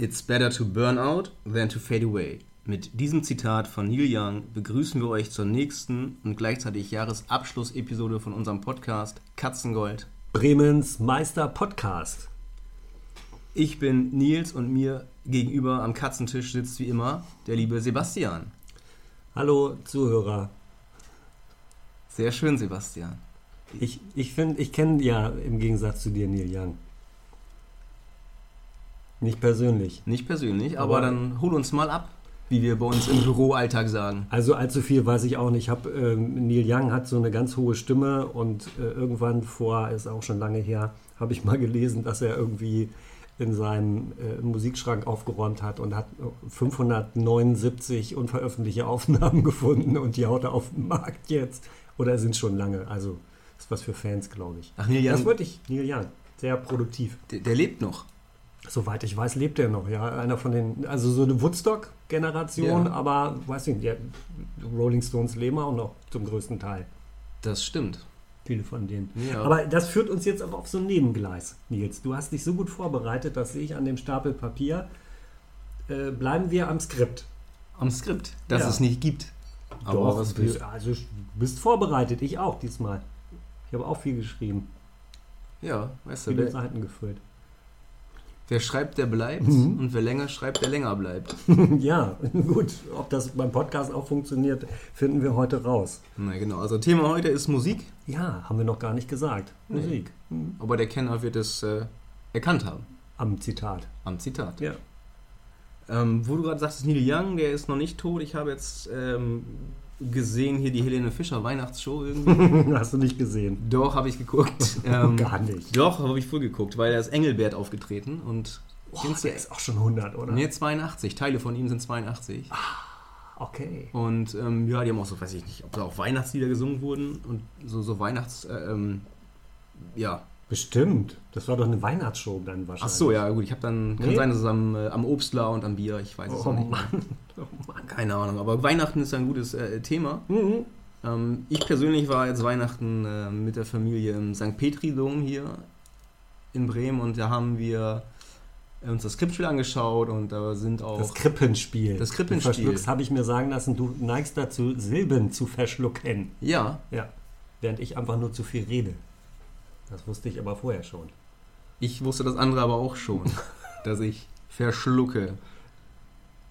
It's better to burn out than to fade away. Mit diesem Zitat von Neil Young begrüßen wir euch zur nächsten und gleichzeitig Jahresabschlussepisode von unserem Podcast Katzengold. Bremens Meister Podcast. Ich bin Nils und mir gegenüber am Katzentisch sitzt wie immer der liebe Sebastian. Hallo Zuhörer. Sehr schön, Sebastian. Ich, ich finde, ich kenne ja im Gegensatz zu dir Neil Young. Nicht persönlich. Nicht persönlich, aber, Aber- dann hol uns mal ab, wie wir bei uns im Büroalltag sagen. Also allzu viel weiß ich auch nicht. Ich hab, ähm, Neil Young hat so eine ganz hohe Stimme und äh, irgendwann vor, ist auch schon lange her, habe ich mal gelesen, dass er irgendwie in seinem äh, Musikschrank aufgeräumt hat und hat 579 unveröffentlichte Aufnahmen gefunden und die haut er auf den Markt jetzt. Oder sind schon lange. Also ist was für Fans, glaube ich. Ach, Neil Das Young, wollte ich, Neil Young. Sehr produktiv. der, der lebt noch. Soweit ich weiß, lebt er noch. Ja, einer von den, also so eine Woodstock-Generation, Ja. aber weiß nicht, die Rolling Stones leben auch noch zum größten Teil. Das stimmt. Viele von denen. Ja. Aber das führt uns jetzt aber auf so ein Nebengleis, Nils. Du hast dich so gut vorbereitet, das sehe ich an dem Stapel Papier. Äh, bleiben wir am Skript. Am Skript, das Ja. es nicht gibt. Aber was bist, also bist vorbereitet, ich auch diesmal. Ich habe auch viel geschrieben, ja, weißt du, viele Seiten gefüllt. Wer schreibt, der bleibt. Mhm. Und wer länger schreibt, der länger bleibt. ja, gut. Ob das beim Podcast auch funktioniert, finden wir heute raus. Na genau, also Thema heute ist Musik, Ja, haben wir noch gar nicht gesagt. Nee. Musik. Mhm. aber der Kenner wird es äh, erkannt haben. Am Zitat. Am Zitat. Ja. Ähm, wo du gerade sagst, Neil Young, der ist noch nicht tot. Ich habe jetzt ähm, gesehen hier die Helene Fischer Weihnachtsshow irgendwie. Hast du nicht gesehen? Doch, habe ich geguckt. Ähm, Gar nicht. Doch, habe ich wohl geguckt, weil da ist Engelbert aufgetreten und du der ist auch schon 100, oder? Nee, 82. Teile von ihm sind 82. Okay. Und ähm, ja, die haben auch so, weiß ich nicht, ob da auch Weihnachtslieder gesungen wurden und so, so Weihnachts, äh, ähm, ja. Bestimmt. Das war doch eine Weihnachtsshow dann Ach wahrscheinlich. so, ja, gut, ich habe dann, kann Nee. sein, dass es am, äh, am Obstler und am Bier, ich weiß es Oh auch nicht. Mann. Oh Mann. Keine Ahnung, aber Weihnachten ist ein gutes äh, Thema. Mhm. Ähm, ich persönlich war jetzt Weihnachten äh, mit der Familie im St. Petri-Dom hier in Bremen und da haben wir uns das Skriptspiel angeschaut und da sind auch. Das Krippenspiel. Das Krippenspiel. Du verschluckst, habe ich mir sagen lassen, du neigst dazu, Silben zu verschlucken. ja, Ja. Während ich einfach nur zu viel rede. Das wusste ich aber vorher schon. ich wusste das andere aber auch schon, dass ich verschlucke.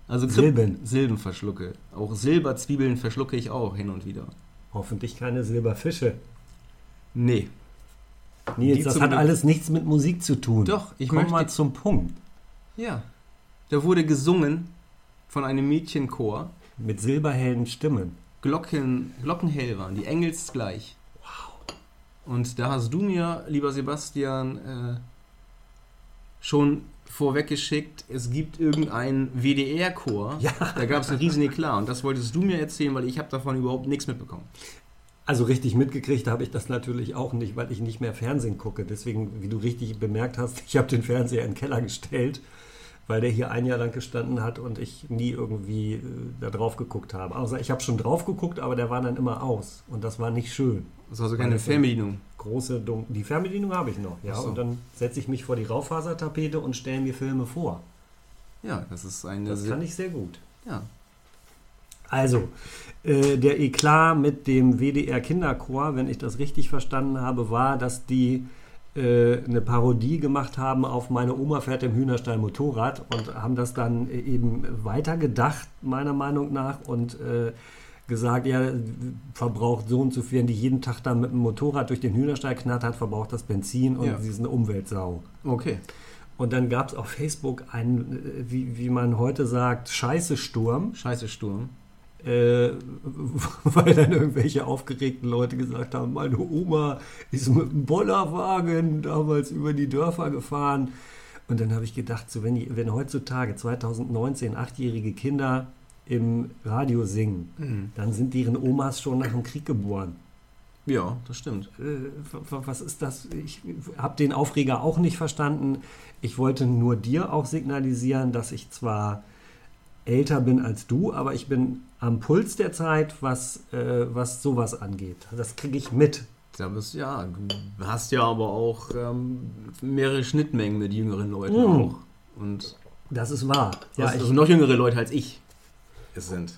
Also Silben. Silben verschlucke. Auch Silberzwiebeln verschlucke ich auch hin und wieder. Hoffentlich keine Silberfische. Nee. Nils, das hat alles nichts mit Musik zu tun. Doch, ich Komm möchte- mal zum Punkt. Ja. Da wurde gesungen von einem Mädchenchor. Mit silberhellen Stimmen. Glocken, glockenhell waren, die engelsgleich. Wow. Und da hast du mir, lieber Sebastian, äh, schon vorweggeschickt, es gibt irgendeinen WDR-Chor. Ja. Da gab es einen riesen Eklat. Und das wolltest du mir erzählen, weil ich habe davon überhaupt nichts mitbekommen. Also richtig mitgekriegt habe ich das natürlich auch nicht, weil ich nicht mehr Fernsehen gucke. Deswegen, wie du richtig bemerkt hast, ich habe den Fernseher in den Keller gestellt, weil der hier ein Jahr lang gestanden hat und ich nie irgendwie äh, da drauf geguckt habe. Außer ich habe schon drauf geguckt, aber der war dann immer aus und das war nicht schön. Das war so keine. Fernbedienung. Große, Dun die Fernbedienung habe ich noch, ja. So. Und dann setze ich mich vor die Raufasertapete und stelle mir Filme vor. Ja, das ist eine. Das kann ich sehr gut. ja. Also, äh, der Eklat mit dem WDR Kinderchor, wenn ich das richtig verstanden habe, war, dass die äh, eine Parodie gemacht haben auf meine Oma fährt im Hühnerstall Motorrad und haben das dann eben weitergedacht, meiner Meinung nach, und äh, gesagt, ja, verbraucht so und so viel, die jeden Tag da mit dem Motorrad durch den Hühnerstall knattert, verbraucht das Benzin und Ja. sie ist eine Umweltsau. Okay. Und dann gab es auf Facebook einen, äh, wie, wie man heute sagt, Scheiße-Sturm Scheiße Sturm. Äh, weil dann irgendwelche aufgeregten Leute gesagt haben, meine Oma ist mit einem Bollerwagen damals über die Dörfer gefahren. Und dann habe ich gedacht, so wenn, die, wenn heutzutage 2019 achtjährige Kinder im Radio singen, Mhm. dann sind deren Omas schon nach dem Krieg geboren. Ja, das stimmt. Äh, was ist das? Ich habe den Aufreger auch nicht verstanden. Ich wollte nur dir auch signalisieren, dass ich zwar älter bin als du, aber ich bin am Puls der Zeit, was, äh, was sowas angeht. Das kriege ich mit. Da bist, ja, du hast ja aber auch ähm, mehrere Schnittmengen mit jüngeren Leuten Mhm. auch. Und Das ist wahr. Ja, also, ich, noch jüngere Leute als ich es sind.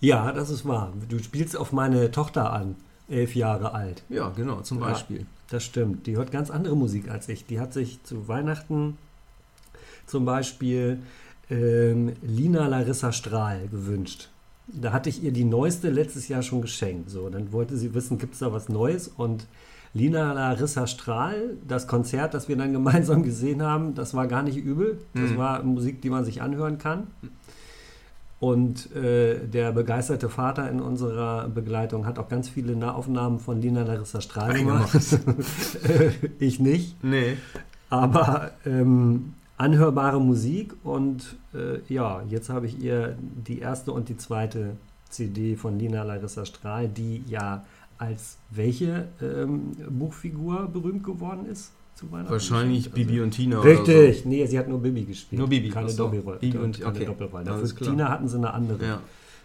ja, das ist wahr. Du spielst auf meine Tochter an, elf Jahre alt. Ja, genau, zum Ja. Beispiel. Das stimmt. Die hört ganz andere Musik als ich. Die hat sich zu Weihnachten zum Beispiel ähm, Lina Larissa Strahl gewünscht. Da hatte ich ihr die neueste letztes Jahr schon geschenkt. So, dann wollte sie wissen, gibt es da was Neues? Und Lina Larissa Strahl, das Konzert, das wir dann gemeinsam gesehen haben, das war gar nicht übel. Das Mhm. war Musik, die man sich anhören kann. Und äh, der begeisterte Vater in unserer Begleitung hat auch ganz viele Nahaufnahmen von Lina Larissa Strahl gemacht. Äh, ich nicht. Nee. Aber ähm, anhörbare Musik und äh, ja, jetzt habe ich ihr die erste und die zweite CD von Lina Larissa Strahl, die ja als welche ähm, Buchfigur berühmt geworden ist zu Weihnachten? Wahrscheinlich Also- Bibi und Tina Richtig, nee, sie hat nur Bibi gespielt. Nur Bibi, Keine so. Doppelrolle. Bibi und- keine okay. Doppelrolle. Alles Für klar. Tina hatten sie eine andere. so. Ja.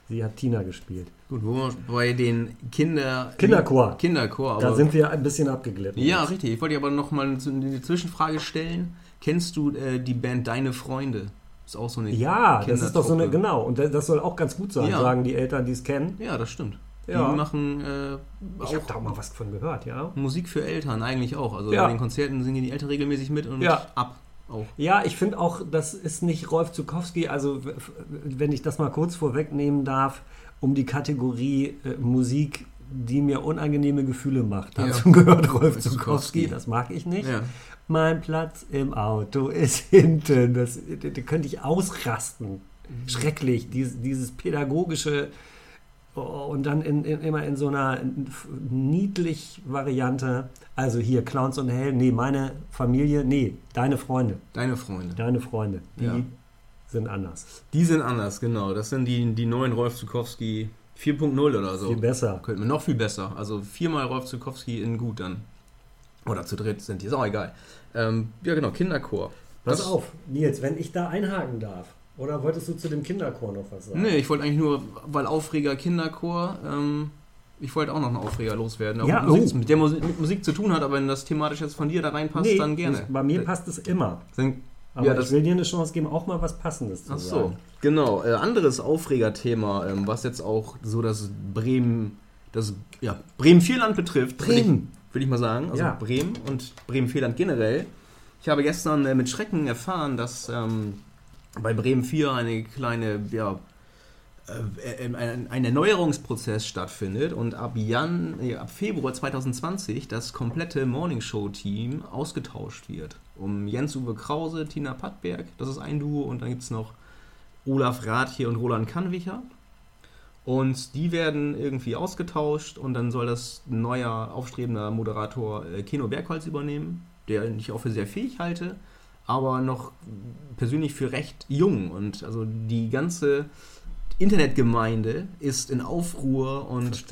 Sie hat Tina gespielt. Gut, wo wir bei den Kinder... Kinderchor. Kinderchor. Da sind wir ein bisschen abgeglitten. ja, jetzt. richtig. Ich wollte dir aber noch mal so eine Zwischenfrage stellen. Kennst du äh, die Band Deine Freunde? Ist auch so eine Ja, das ist doch so eine, genau. Und das soll auch ganz gut sein, Ja. sagen die Eltern, die es kennen. Ja, das stimmt. Ja. Die machen äh, Ich habe da auch mal was von gehört, ja. Musik für Eltern eigentlich auch. Also Ja. bei den Konzerten singen die Eltern regelmäßig mit und Ja. ab auch. Ja, ich finde auch, das ist nicht Rolf Zukowski, also wenn ich das mal kurz vorwegnehmen darf, um die Kategorie äh, Musik, die mir unangenehme Gefühle macht. Ja. Dazu gehört Rolf Zukowski. Das mag ich nicht. Ja. Mein Platz im Auto ist hinten. Das, da da könnte ich ausrasten. Schrecklich, dieses, dieses pädagogische oh, und dann in, in, immer in so einer niedlich Variante. Also hier Clowns und Helden, nee, meine Familie, nee, deine Freunde. Deine Freunde. Deine Freunde, die Ja. sind anders. Die sind anders, genau. Das sind die, die neuen Rolf Zukowski 4.0 oder so. Viel besser. Könnte man noch viel besser. Also viermal Rolf Zukowski in gut dann. Oder zu dritt sind die, ist auch egal. Ähm, ja, genau, Kinderchor. Pass Das- auf, Nils, wenn ich da einhaken darf. Oder wolltest du zu dem Kinderchor noch was sagen? Nee, ich wollte eigentlich nur, weil Aufreger Kinderchor, ähm, ich wollte auch noch einen Aufreger loswerden. Ja, oh. mit der Musik, mit Musik zu tun hat, aber wenn das thematisch jetzt von dir da reinpasst, Nee, dann gerne. bei mir passt es immer. Dann, Aber ja, ich das, will dir eine Chance geben, auch mal was Passendes zu ach so, sagen. genau. Äh, anderes Aufregerthema, ähm, was jetzt auch so das Bremen, das ja, Bremen-Vierland betrifft. Bremen. Will ich mal sagen. Also Ja. Bremen und Bremen-Vierland generell. Ich habe gestern äh, mit Schrecken erfahren, dass ähm, bei Bremen 4 eine kleine, ja, äh, äh, ein, ein Erneuerungsprozess stattfindet und ab, Jan, ab Februar 2020 das komplette Morningshow-Team ausgetauscht wird. Um Jens-Uwe Krause, Tina Pattberg, das ist ein Duo, und dann gibt es noch Olaf Rathje und Roland Kannwicher. Und die werden irgendwie ausgetauscht und dann soll das ein neuer aufstrebender Moderator äh, Keno Bergholz übernehmen, der ich auch für sehr fähig halte, aber noch persönlich für recht jung. Und also die ganze Internetgemeinde ist in Aufruhr und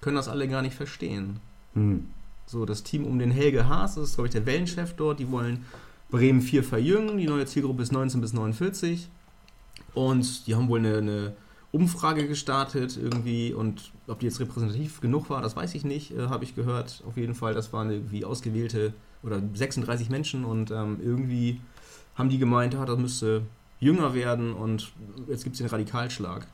können das alle gar nicht verstehen. Hm. So, das Team um den Helge Haas, das ist, glaube ich, der Wellenchef dort, die wollen Bremen 4 verjüngen, die neue Zielgruppe ist 19 bis 49. Und die haben wohl eine, eine Umfrage gestartet irgendwie und ob die jetzt repräsentativ genug war, das weiß ich nicht, äh, habe ich gehört. Auf jeden Fall, das waren irgendwie ausgewählte oder 36 Menschen und ähm, irgendwie haben die gemeint, ah, das müsste jünger werden und jetzt gibt es den Radikalschlag.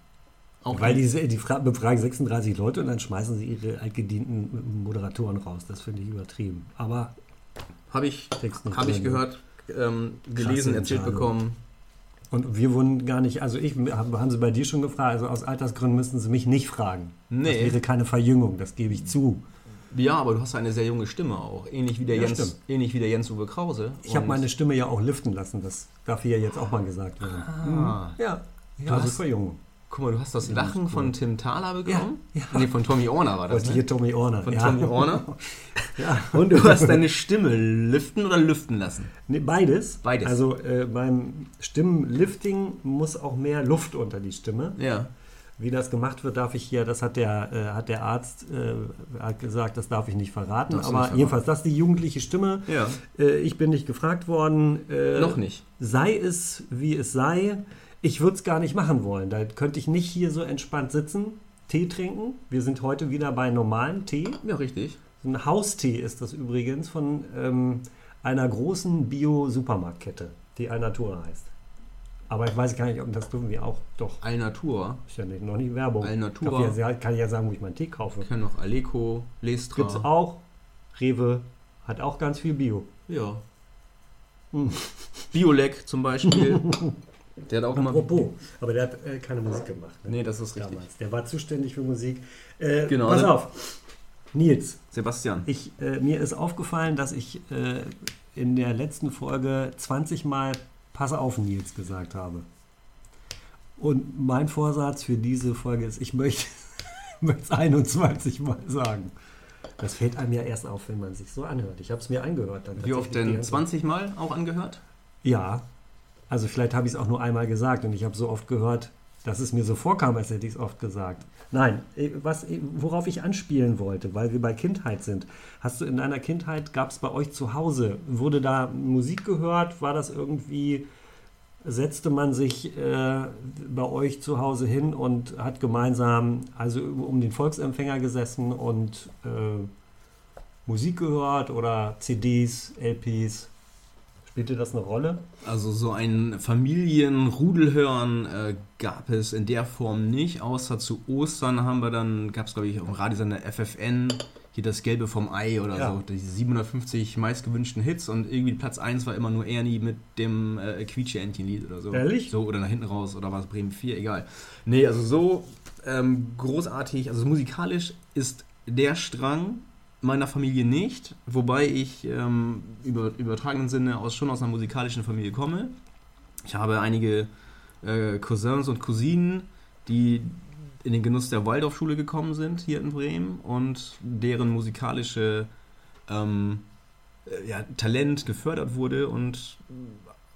Auch Weil die, die fra- befragen 36 Leute und dann schmeißen sie ihre altgedienten Moderatoren raus. Das finde ich übertrieben. Aber habe ich, hab ich gehört, ähm, gelesen, erzählt bekommen. Und wir wurden gar nicht, also ich, haben, sie bei dir schon gefragt, also aus Altersgründen müssten sie mich nicht fragen. Das Nee. wäre keine Verjüngung, das gebe ich zu. Ja, aber du hast eine sehr junge Stimme auch. Ähnlich wie der Ja, Jens, stimmt. ähnlich wie der Jens Uwe Krause. Ich habe meine Stimme ja auch liften lassen, das darf hier jetzt auch mal gesagt werden. Ah. Ja, Du ja das ist Verjüngung. Guck mal, du hast das Ja, Lachen cool. von Tim Thaler bekommen? Ja, Nee, von Tommy Orner war das, Das ne? hier Tommy Orner. Von ja. Tommy Orner. Ja. Und du hast deine Stimme lüften oder lüften lassen? Nee, beides. Beides. Also äh, beim Stimmenlifting muss auch mehr Luft unter die Stimme. Ja. Wie das gemacht wird, darf ich hier, das hat der, äh, hat der Arzt äh, hat gesagt, das darf ich nicht verraten. Du Aber nicht verraten. jedenfalls, das ist die jugendliche Stimme. Ja. Äh, ich bin nicht gefragt worden. Äh, Noch nicht. Sei es, wie es sei. Ich würde es gar nicht machen wollen. Da könnte ich nicht hier so entspannt sitzen, Tee trinken. Wir sind heute wieder bei normalem Tee. Ja, richtig. Ein Haustee ist das übrigens von ähm, einer großen Bio-Supermarktkette, die Alnatura heißt. Aber ich weiß gar nicht, ob das dürfen wir auch. Doch, Alnatur. ist ja nicht, noch nicht Werbung. Alnatura. Ich ja, kann ich ja sagen, wo ich meinen Tee kaufe. Wir kennen noch Aleco, Lestra. Gibt's auch. Rewe hat auch ganz viel Bio. Ja. Hm. Biolek zum Beispiel. Der hat auch immer. Apropos, aber der hat äh, keine Musik gemacht. Ne? Nee, das ist richtig. Damals. Der war zuständig für Musik. Äh, Genau, Pass ne? auf. Nils, Sebastian. ich, äh, mir ist aufgefallen, dass ich äh, in der letzten Folge 20 Mal Pass auf Nils gesagt habe. Und mein Vorsatz für diese Folge ist, ich möchte es 21 Mal sagen. Das fällt einem ja erst auf, wenn man sich so anhört. Ich habe es mir angehört. Dann Wie oft denn? ganze- 20 Mal auch angehört? Ja. Also vielleicht habe ich es auch nur einmal gesagt und ich habe so oft gehört, dass es mir so vorkam, als hätte ich es oft gesagt. Nein, eh, was, eh, worauf ich anspielen wollte, weil wir bei Kindheit sind. Hast du in deiner Kindheit, gab es bei euch zu Hause, wurde da Musik gehört? War das irgendwie, setzte man sich äh, bei euch zu Hause hin und hat gemeinsam, also um den Volksempfänger gesessen und äh, Musik gehört oder CDs, LPs? Spielte das eine Rolle? Also so ein Familienrudelhören äh, gab es in der Form nicht, außer zu Ostern haben wir dann, gab es glaube ich auf dem Radiosender FFN, hier das Gelbe vom Ei oder Ja. so, diese 750 meistgewünschten Hits und irgendwie Platz 1 war immer nur Ernie mit dem äh, Quietsche-Entchen-Lied oder so. Ehrlich? So, oder nach hinten raus oder war es Bremen 4, egal. Nee, also so ähm, großartig, also musikalisch ist der Strang meiner Familie nicht, wobei ich ähm, über übertragenen Sinne aus, schon aus einer musikalischen Familie komme. Ich habe einige äh, Cousins und Cousinen, die in den Genuss der Waldorfschule gekommen sind hier in Bremen und deren musikalische ähm, äh, ja, Talent gefördert wurde und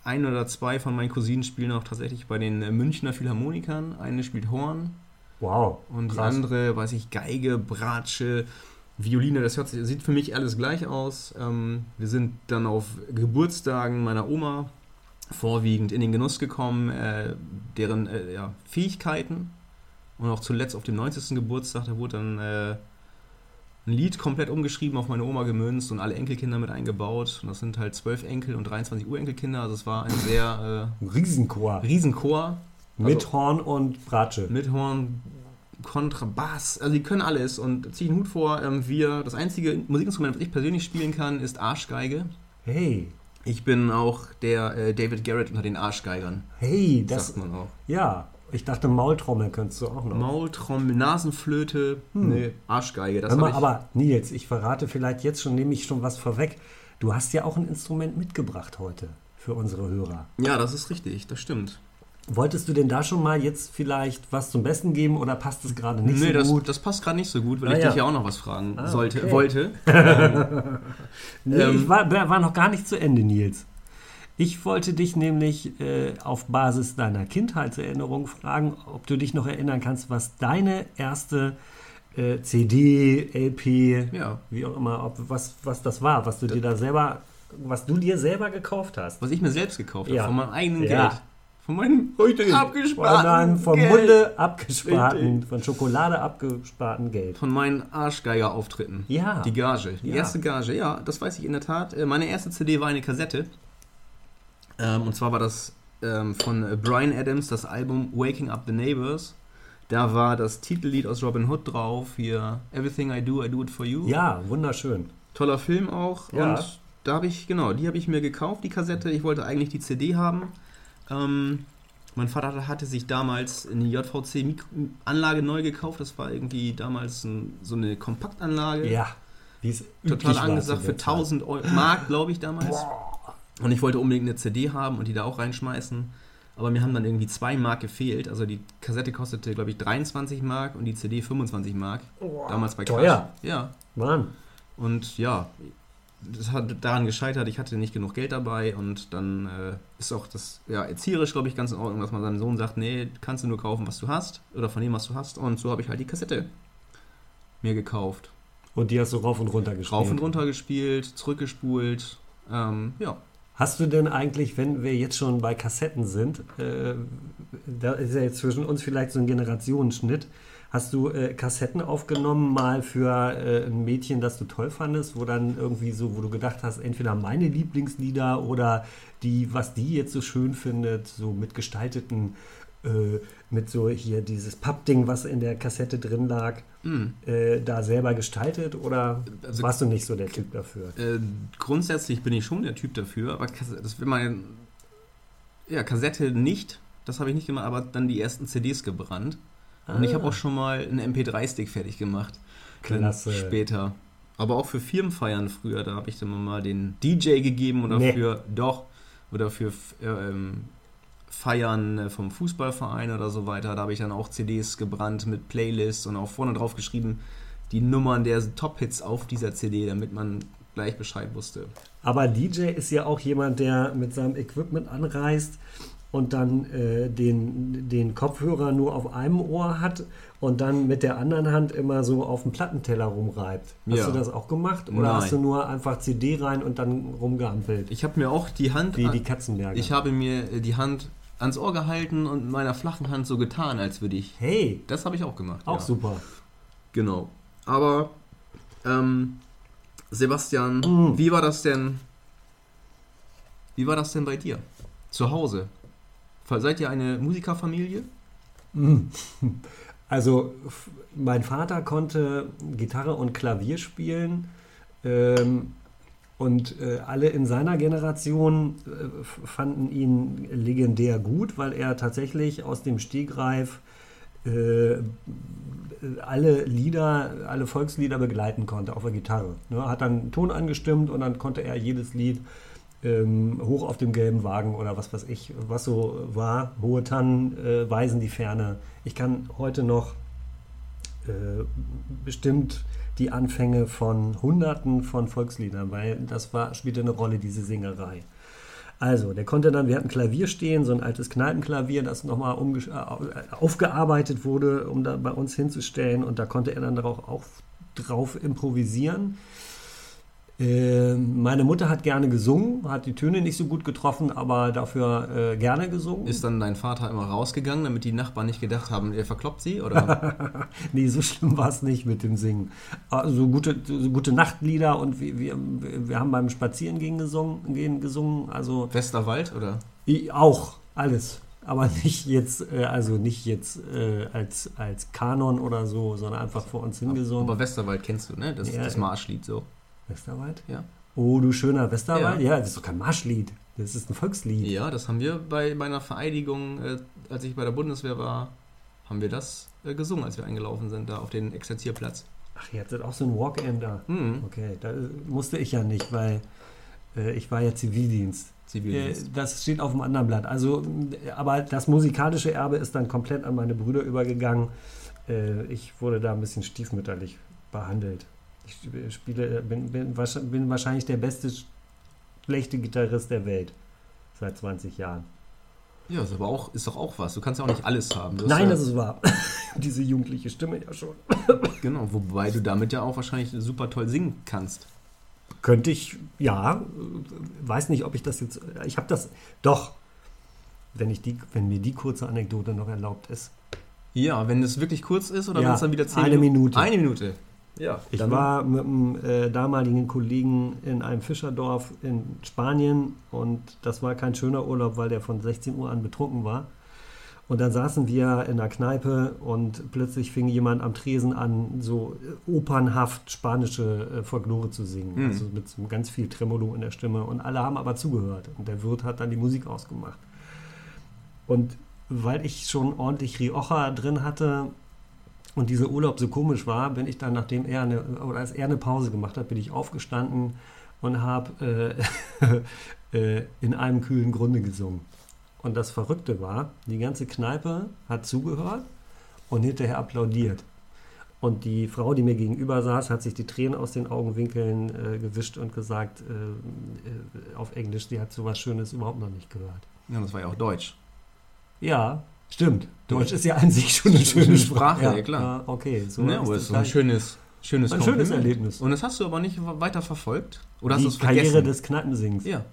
ein oder zwei von meinen Cousinen spielen auch tatsächlich bei den äh, Münchner Philharmonikern. Eine spielt Horn Wow. und die krass. andere, weiß ich, Geige, Bratsche, Violine, das hört sich, sieht für mich alles gleich aus. Ähm, wir sind dann auf Geburtstagen meiner Oma vorwiegend in den Genuss gekommen, äh, deren äh, ja, Fähigkeiten. Und auch zuletzt auf dem 90. Geburtstag, da wurde dann äh, ein Lied komplett umgeschrieben, auf meine Oma gemünzt und alle Enkelkinder mit eingebaut. Und das sind halt zwölf Enkel und 23 Urenkelkinder. Also es war ein sehr Riesenchor. äh, Riesenchor. Mit Also- Horn und Bratsche. mit Horn, Kontrabass, also die können alles und ziehe einen Hut vor. Ähm, wir, das einzige Musikinstrument, was ich persönlich spielen kann, ist Arschgeige. Hey, Ich bin auch der äh, David Garrett unter den Arschgeigern, hey, das. sagt man auch. Ja, ich dachte, Maultrommel könntest du auch noch. Maultrommel, Nasenflöte, Hm. nee, Arschgeige. Das Hör mal, ich, aber Nils, ich verrate vielleicht jetzt schon, nehme ich schon was vorweg. Du hast ja auch ein Instrument mitgebracht heute für unsere Hörer. ja, das ist richtig, das stimmt. Wolltest du denn da schon mal jetzt vielleicht was zum Besten geben oder passt es gerade nicht nee, so das, gut? das passt gerade nicht so gut, weil Ah, ich ja. dich ja auch noch was fragen Ah, sollte, okay. wollte. Nee, Ähm, ich war, war noch gar nicht zu Ende, Nils. Ich wollte dich nämlich äh, auf Basis deiner Kindheitserinnerung fragen, ob du dich noch erinnern kannst, was deine erste äh, CD, LP, Ja. wie auch immer, ob, was, was das war, was du dir da selber, was du dir selber gekauft hast. Was ich mir selbst gekauft Ja. habe, von meinem eigenen Ja. Geld. Von meinem Von abgesparten deinem vom Geld. Munde abgesparten, Richtig. von Schokolade abgesparten Geld. Von meinen Arschgeiger-Auftritten. Ja. Die Gage. Die Ja. erste Gage, ja, das weiß ich in der Tat. Äh, Meine erste CD war eine Kassette. Ähm, und zwar war das ähm, von äh, Brian Adams, das Album Waking Up the Neighbors. Da war das Titellied aus Robin Hood drauf. Hier, Everything I Do, I Do It For You. Ja, wunderschön. Toller Film auch. Ja. Und da habe ich, genau, die habe ich mir gekauft, die Kassette. Ich wollte eigentlich die CD haben. Ähm, mein Vater hatte sich damals eine JVC-Anlage neu gekauft. Das war irgendwie damals ein, so eine Kompaktanlage. Ja, wie es Total angesagt für der Zeit. 1000 Euro, Mark, glaube ich, damals. Und ich wollte unbedingt eine CD haben und die da auch reinschmeißen. Aber mir haben dann irgendwie 2 Mark gefehlt. Also die Kassette kostete, glaube ich, 23 Mark und die CD 25 Mark. Damals bei Teuer. Cash. Ja. Mann. Und ja, das hat daran gescheitert, ich hatte nicht genug Geld dabei und dann äh, ist auch das ja, erzieherisch, glaube ich, ganz in Ordnung, dass man seinem Sohn sagt, nee, kannst du nur kaufen, was du hast oder von dem, was du hast. Und so habe ich halt die Kassette mir gekauft. Und die hast du rauf und runter gespielt. Rauf und runter gespielt, zurückgespult. Ähm, ja. Hast du denn eigentlich, wenn wir jetzt schon bei Kassetten sind, äh, da ist ja jetzt zwischen uns vielleicht so ein Generationenschnitt, hast du äh, Kassetten aufgenommen mal für äh, ein Mädchen, das du toll fandest, wo dann irgendwie so, wo du gedacht hast, entweder meine Lieblingslieder oder die, was die jetzt so schön findet, so mit gestalteten, äh, mit so hier dieses Pappding, was in der Kassette drin lag, Hm. äh, da selber gestaltet oder Also- warst du nicht so der Typ dafür? Äh, grundsätzlich bin ich schon der Typ dafür, aber das will man. Ja, Kassette nicht. Das habe ich nicht gemacht, aber dann die ersten CDs gebrannt. Und ich habe Ah. auch schon mal einen MP3-Stick fertig gemacht. Klasse. Später. Aber auch für Firmenfeiern früher, da habe ich dann mal den DJ gegeben oder Nee. für, doch, oder für äh, ähm, Feiern äh, vom Fußballverein oder so weiter. Da habe ich dann auch CDs gebrannt mit Playlists und auch vorne drauf geschrieben, die Nummern der Top-Hits auf dieser CD, damit man gleich Bescheid wusste. Aber DJ ist ja auch jemand, der mit seinem Equipment anreist und dann äh, den, den Kopfhörer nur auf einem Ohr hat und dann mit der anderen Hand immer so auf dem Plattenteller rumreibt. Hast Ja. du das auch gemacht? Oder Nein. hast du nur einfach CD rein und dann rumgehampelt? Ich habe mir auch die Hand, Wie die Katzenberger. ich habe mir äh, die Hand ans Ohr gehalten und mit meiner flachen Hand so getan, als würde ich. hey, Das habe ich auch gemacht. auch ja. super. Genau. Aber ähm, Sebastian, Mm. wie war das denn? Wie war das denn bei dir? Zu Hause? Seid ihr eine Musikerfamilie? Mm. Also mein Vater konnte Gitarre und Klavier spielen ähm, und äh, alle in seiner Generation äh, fanden ihn legendär gut, weil er tatsächlich aus dem Stegreif äh, alle Lieder, alle Volkslieder begleiten konnte auf der Gitarre. Ne, hat dann einen Ton angestimmt und dann konnte er jedes Lied ähm, hoch auf dem gelben Wagen oder was weiß ich, was so war. Hohe Tannen äh, weisen die Ferne. Ich kann heute noch äh, bestimmt die Anfänge von Hunderten von Volksliedern, weil das war, spielte eine Rolle, diese Singerei. Also, der konnte dann, wir hatten Klavier stehen, so ein altes Kneipenklavier, das nochmal äh, aufgearbeitet wurde, um da bei uns hinzustellen. Und da konnte er dann darauf, auch drauf improvisieren. Ähm, meine Mutter hat gerne gesungen, hat die Töne nicht so gut getroffen, aber dafür äh, gerne gesungen. Ist dann dein Vater immer rausgegangen, damit die Nachbarn nicht gedacht haben, er verkloppt sie? Oder? nee, so schlimm war es nicht mit dem Singen. Also gute, so gute Nachtlieder und wir, wir, wir haben beim Spazierengehen gesungen, gehen gesungen. Also Westerwald? Oder? auch alles. Aber nicht jetzt, äh, also nicht jetzt äh, als, als Kanon oder so, sondern einfach vor uns hingesungen. Aber Westerwald kennst du, ne? Das, Ja, das. Marschlied so. Westerwald? Ja. Oh, du schöner Westerwald? Ja. Ja. das ist doch kein Marschlied. Das ist ein Volkslied. Ja, das haben wir bei meiner Vereidigung, äh, als ich bei der Bundeswehr war, haben wir das äh, gesungen, als wir eingelaufen sind, da auf den Exerzierplatz. Ach, ihr hattet auch so ein Walk-In da. Hm. Okay, da äh, musste ich ja nicht, weil äh, ich war ja Zivildienst. Äh, Zivildienst. das steht auf dem anderen Blatt. Also, äh, aber das musikalische Erbe ist dann komplett an meine Brüder übergegangen. Äh, ich wurde da ein bisschen stiefmütterlich behandelt. Ich sp- spiele, bin, bin, wahrsch- bin wahrscheinlich der beste schlechte Gitarrist der Welt seit 20 Jahren. Ja, ist aber auch, ist doch auch was. Du kannst ja auch nicht alles haben. Nein, ja, das ist wahr. Diese jugendliche Stimme ja schon. Genau, wobei du damit ja auch wahrscheinlich super toll singen kannst. Könnte ich, ja, äh, weiß nicht, ob ich das jetzt, ich habe das, doch, wenn, ich die, wenn mir die kurze Anekdote noch erlaubt ist. Ja, wenn es wirklich kurz ist oder Ja, wenn es dann wieder zehn eine Minuten- Minute. Eine Minute. Ja, Ich war mit einem äh, damaligen Kollegen in einem Fischerdorf in Spanien und das war kein schöner Urlaub, weil der von 16 Uhr an betrunken war. Und dann saßen wir in der Kneipe und plötzlich fing jemand am Tresen an, so opernhaft spanische äh, Folklore zu singen. Mhm. Also mit so ganz viel Tremolo in der Stimme. Und alle haben aber zugehört. Und der Wirt hat dann die Musik ausgemacht. Und weil ich schon ordentlich Rioja drin hatte und dieser Urlaub so komisch war, bin ich dann, nachdem er eine, oder als er eine Pause gemacht hat, bin ich aufgestanden und habe äh, äh, in einem kühlen Grunde gesungen. Und das Verrückte war, die ganze Kneipe hat zugehört und hinterher applaudiert. Und die Frau, die mir gegenüber saß, hat sich die Tränen aus den Augenwinkeln äh, gewischt und gesagt, äh, äh, auf Englisch, sie hat so was Schönes überhaupt noch nicht gehört. ja, das war ja auch Deutsch. Ja, stimmt. Deutsch ist ja an sich schon eine schöne Sprache. Sprache, ja, klar. Ja, okay, so ne, ist aber das es ist so ein schönes, schönes, Ein schönes. Erlebnis. Und das hast du aber nicht weiter verfolgt? Oder hast du die Karriere vergessen? des Kneipensings. ja.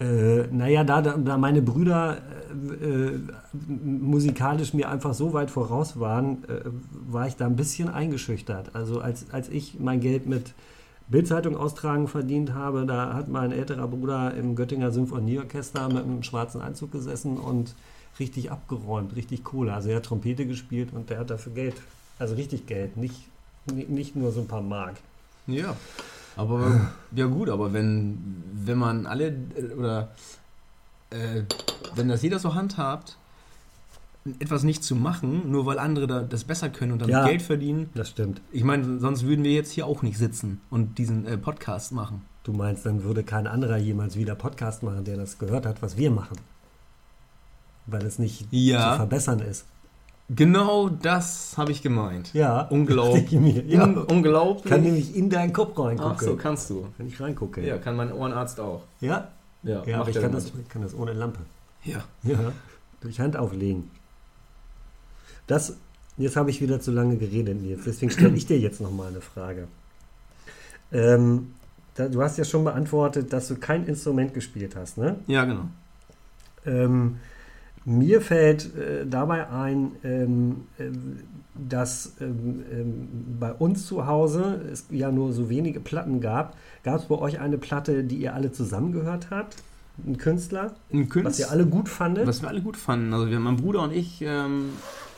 Äh, naja, da, da da meine Brüder äh, äh, musikalisch mir einfach so weit voraus waren, äh, war ich da ein bisschen eingeschüchtert. Also als, als ich mein Geld mit Bildzeitung austragen verdient habe. Da hat mein älterer Bruder im Göttinger Symphonieorchester mit einem schwarzen Anzug gesessen und richtig abgeräumt, richtig Kohle. Also er hat Trompete gespielt und der hat dafür Geld, also richtig Geld, nicht, nicht nur so ein paar Mark. Ja. Aber ja gut, aber wenn, wenn man alle äh, oder äh, wenn das jeder so handhabt, etwas nicht zu machen, nur weil andere da das besser können und dann Ja. Geld verdienen. Das stimmt. Ich meine, sonst würden wir jetzt hier auch nicht sitzen und diesen äh, Podcast machen. Du meinst, dann würde kein anderer jemals wieder Podcast machen, der das gehört hat, was wir machen. Weil es nicht Ja. zu verbessern ist. Genau das habe ich gemeint. Ja. Unglaublich. Ja. Un unglaublich. Kann nämlich in deinen Kopf reingucken. Ach so, kannst du. Wenn ich reingucke. Ja, kann mein Ohrenarzt auch. Ja? Ja, Ja, aber ich kann das, kann das ohne Lampe. Ja. Ja. Durch Hand auflegen. Das, jetzt habe ich wieder zu lange geredet, Nils. Deswegen stelle ich dir jetzt nochmal eine Frage. Ähm, da, du hast ja schon beantwortet, dass du kein Instrument gespielt hast, ne? Ja, genau. Ähm, mir fällt äh, dabei ein, ähm, ähm, dass ähm, ähm, bei uns zu Hause es ja nur so wenige Platten gab. Gab es bei euch eine Platte, die ihr alle zusammengehört habt? Ein Künstler? Ein Künstler. Was ihr alle gut fandet? Was wir alle gut fanden. Also wir, mein Bruder und ich ähm,